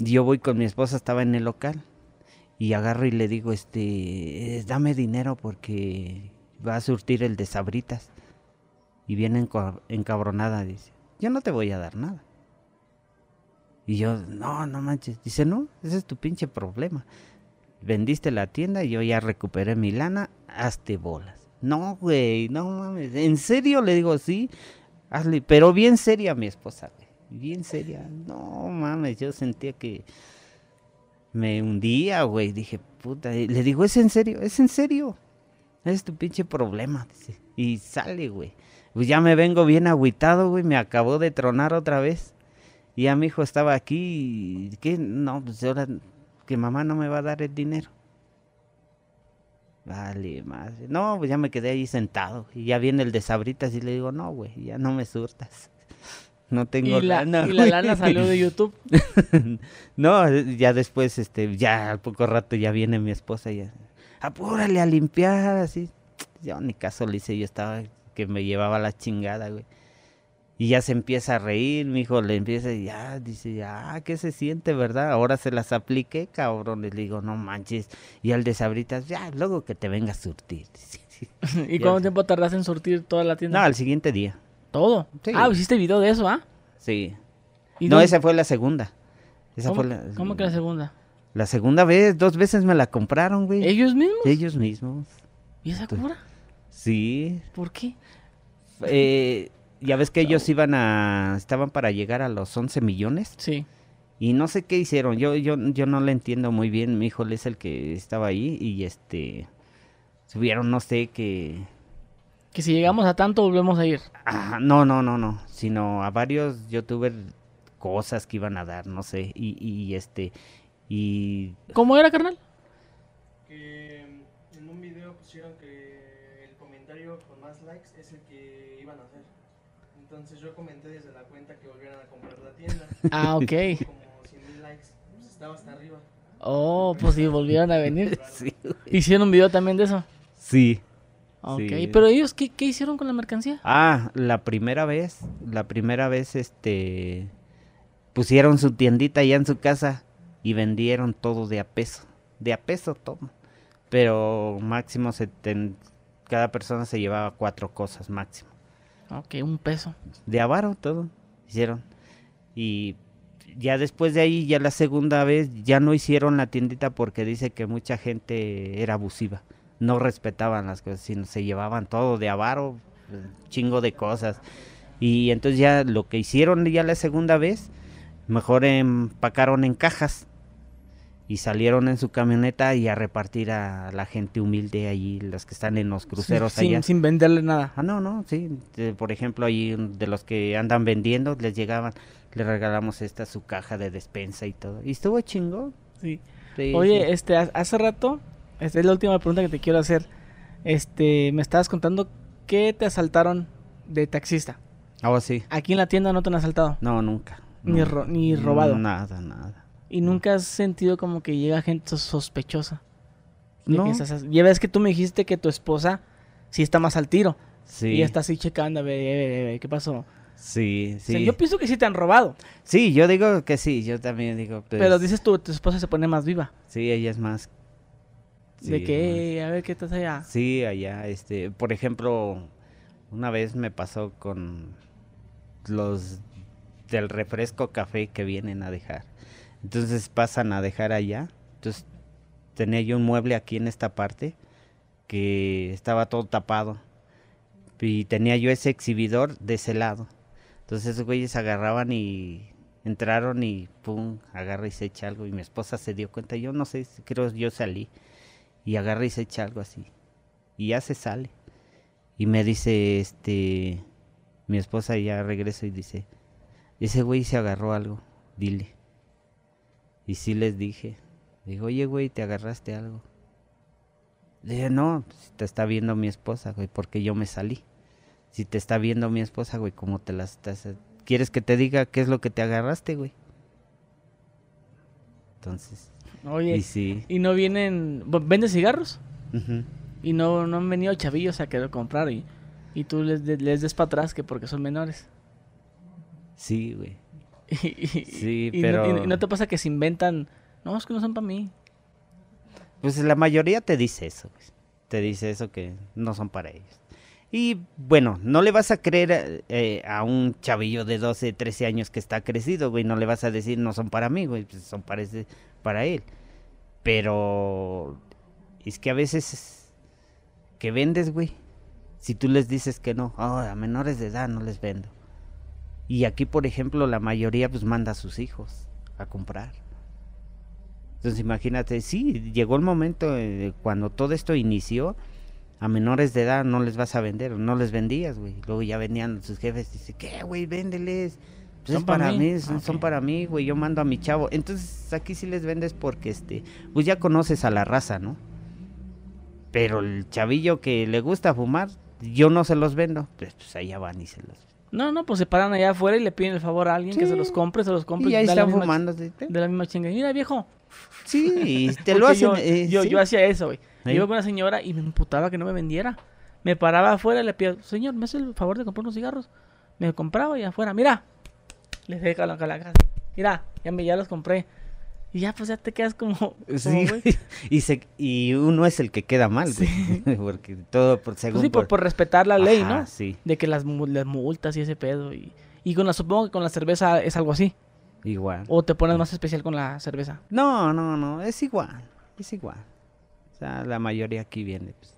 Yo voy con mi esposa, estaba en el local. Y agarro y le digo, este, dame dinero porque va a surtir el de sabritas. Y viene encabronada, dice, yo no te voy a dar nada. Y yo, no, no manches. Dice, no, ese es tu pinche problema. Vendiste la tienda y yo ya recuperé mi lana, hazte bolas. No, güey, no mames. ¿En serio? Le digo, sí, hazle. Pero bien seria mi esposa, güey. Bien seria. No mames, yo sentía que me hundía, güey. Dije, puta. Le digo, ¿es en serio? ¿Es en serio? Es tu pinche problema. Y sale, güey. Pues ya me vengo bien agüitado, güey. Me acabó de tronar otra vez. Y a mi hijo estaba aquí. Y, ¿Qué? No, pues ahora que mamá no me va a dar el dinero. Vale, madre. No, pues ya me quedé ahí sentado. Y ya viene el de sabritas y le digo, no, güey, ya no me surtas. No tengo ¿Y la, lana. ¿Y la lana salió de YouTube? no, ya después, este, ya al poco rato ya viene mi esposa y ya, apúrale a limpiar, así. Yo ni caso le hice, yo estaba que me llevaba la chingada, güey. Y ya se empieza a reír, mi hijo le empieza y ya, dice, ya, ¿qué se siente, verdad? Ahora se las apliqué, cabrón. Le digo, no manches. Y al de Sabritas, ya, luego que te venga a surtir. ¿Y cuánto tiempo tardas en surtir toda la tienda? No, al siguiente día. ¿Todo? Ah, hiciste video de eso, ¿ah? Sí. no, esa fue la segunda. Esa ¿Cómo, fue la, ¿Cómo que la segunda? La segunda vez, dos veces me la compraron, güey. ¿Ellos mismos? Ellos mismos. ¿Y esa cura? Sí. ¿Por qué? Eh, ya ves que ellos iban a, estaban para llegar a los 11 millones. Sí. Y no sé qué hicieron, yo, yo, yo no le entiendo muy bien, mi hijo es el que estaba ahí y este, subieron, no sé, que... Que si llegamos a tanto volvemos a ir. Ah, no, no, no, no, sino a varios youtuber cosas que iban a dar, no sé, y, y este, y... ¿Cómo era, carnal? Que más likes es el que iban a hacer. Entonces yo comenté desde la cuenta que volvieran a comprar la tienda. Ah, ok. Como 100 mil likes. Pues estaba hasta arriba. Oh, pues si volvieron a venir. sí, ¿Hicieron un video también de eso? Sí. Ok, pero ellos, ¿qué, ¿qué hicieron con la mercancía? Ah, la primera vez, la primera vez, este, pusieron su tiendita allá en su casa y vendieron todo de a peso, de a peso todo. Pero máximo, se cada persona se llevaba cuatro cosas máximo. Ok, un peso. De avaro todo hicieron. Y ya después de ahí, ya la segunda vez, ya no hicieron la tiendita porque dice que mucha gente era abusiva. No respetaban las cosas, sino se llevaban todo de avaro, chingo de cosas. Y entonces ya lo que hicieron ya la segunda vez, mejor empacaron en cajas y salieron en su camioneta y a repartir a la gente humilde allí, los que están en los cruceros sin, allá. Sin venderle nada. Ah, no, no, sí. por ejemplo, ahí de los que andan vendiendo, les llegaban, les regalamos esta su caja de despensa y todo. Y estuvo chingón. Sí. Oye, este, hace rato, esta es la última pregunta que te quiero hacer. Este, me estabas contando que te asaltaron de taxista. Ah, sí. Aquí en la tienda no te han asaltado. No, nunca. Ni, ni robado. Nada, nada. ¿Y nunca has sentido como que llega gente sospechosa? No. Ya ves que tú me dijiste que tu esposa sí está más al tiro. Sí. Y está así checando, a ver, ¿qué pasó? Sí, sí. yo pienso que sí te han robado. Sí, yo digo que sí, yo también digo. Pues Pero dices tú, tu esposa se pone más viva. Sí, ella es más. ¿De qué? A ver, ¿qué estás allá? Sí, allá, este, por ejemplo, una vez me pasó con los del refresco café que vienen a dejar. Entonces pasan a dejar allá. Entonces tenía yo un mueble aquí en esta parte que estaba todo tapado. Y tenía yo ese exhibidor de ese lado. Entonces esos güeyes agarraban y entraron y pum, agarra y se echa algo. Y mi esposa se dio cuenta. Yo no sé, creo yo salí. Y agarra y se echa algo así. Y ya se sale. Y me dice, este, mi esposa ya regresa y dice, ese güey se agarró algo, dile. Y sí les dije. Digo, oye, güey, ¿te agarraste algo? Dije, no, si te está viendo mi esposa, güey, porque yo me salí. Si te está viendo mi esposa, güey, ¿cómo te las estás...? ¿Quieres que te diga qué es lo que te agarraste, güey? Entonces... Oye, y, sí. ¿y no vienen... ¿Vende cigarros? Y no, no han venido chavillos a querer comprar y, y tú les, les des para atrás que porque son menores. Sí, güey. Y, y- Sí, y pero- no, y no te pasa que se inventan, no, es que no son para mí. Pues la mayoría te dice eso, güey. te dice eso que no son para ellos. Y bueno, no le vas a creer eh, a un chavillo de 12, 13 años que está crecido, güey, no le vas a decir no son para mí, güey, pues son para, ese- para él. Pero es que a veces que vendes, güey, si tú les dices que no, "Oh, a menores de edad no les vendo. Y aquí, por ejemplo, la mayoría pues manda a sus hijos a comprar. Entonces imagínate, sí, llegó el momento eh, cuando todo esto inició, a menores de edad no les vas a vender, no les vendías, güey. Luego ya venían sus jefes, dice, ¿qué, güey? Véndeles. Pues Son es pa' para mí. mí, son, Ah, son ok. para mí, güey. Yo mando a mi chavo. Entonces aquí sí les vendes porque, este, pues ya conoces a la raza, ¿no? Pero el chavillo que le gusta fumar, yo no se los vendo. Pues, pues allá van y se los... No, no, pues se paran allá afuera y le piden el favor a alguien que se los compre, se los compre. Y ahí están fumando. De la misma chinga. Mira, viejo. Sí, y te lo hacen. Yo, eh, yo, sí. yo hacía eso, güey. Sí. Iba con una señora y me emputaba que no me vendiera. Me paraba afuera y le pedía, señor, ¿me hace el favor de comprar unos cigarros? Me compraba y afuera, mira. Les dejo la, la casa. Mira, ya, me, ya los compré. Y ya, pues ya te quedas como. Sí, y, se, y uno es el que queda mal, güey, porque todo por según Pues sí, por, por- por respetar la ley, Ajá, ¿no? Sí, De que las, las multas y ese pedo. Y, y con la, supongo que con la cerveza es algo así. igual. O te pones más especial con la cerveza. No, no, no, es igual, es igual. O sea, la mayoría aquí viene. pues.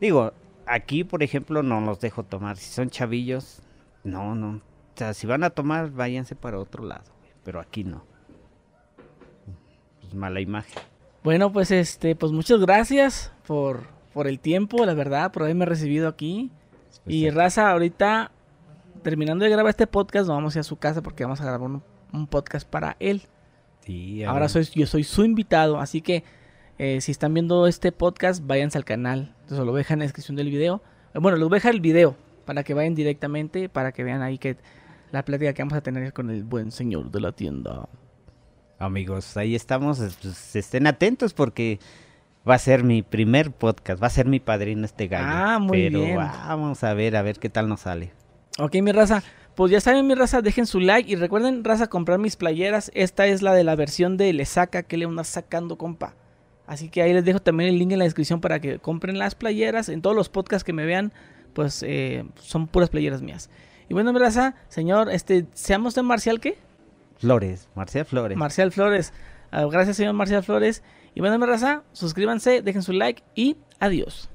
Digo, aquí, por ejemplo, no los dejo tomar. Si son chavillos, no, no. O sea, si van a tomar, váyanse para otro lado, pero aquí no. Pues mala imagen. Bueno, pues este, pues muchas gracias por, por el tiempo, la verdad, por haberme recibido aquí. Pues, Y Raza, ahorita, terminando de grabar este podcast, nos vamos a ir a su casa porque vamos a grabar un, un podcast para él. sí, Ahora soy, yo soy su invitado, así que eh, si están viendo este podcast, váyanse al canal. Entonces lo voy a dejar en la descripción del video. Bueno, les voy a dejar el video para que vayan directamente, para que vean ahí que la plática que vamos a tener con el buen señor de la tienda. Amigos, ahí estamos. pues, estén atentos porque va a ser mi primer podcast. Va a ser mi padrino este gallo. Ah, muy Pero bien. vamos a ver, a ver qué tal nos sale. Ok, mi raza. Pues ya saben, mi raza, dejen su like y recuerden, raza, comprar mis playeras. Esta es la de la versión de Le Saca que le anda sacando, compa. Así que ahí les dejo también el link en la descripción para que compren las playeras. En todos los podcasts que me vean, pues eh, son puras playeras mías. Y bueno, mi raza, señor, este, seamos de Marcial, ¿qué? Flores, Marcial Flores. Marcial Flores. Ah, gracias, señor Marcial Flores. Y bueno, mi raza, suscríbanse, dejen su like y adiós.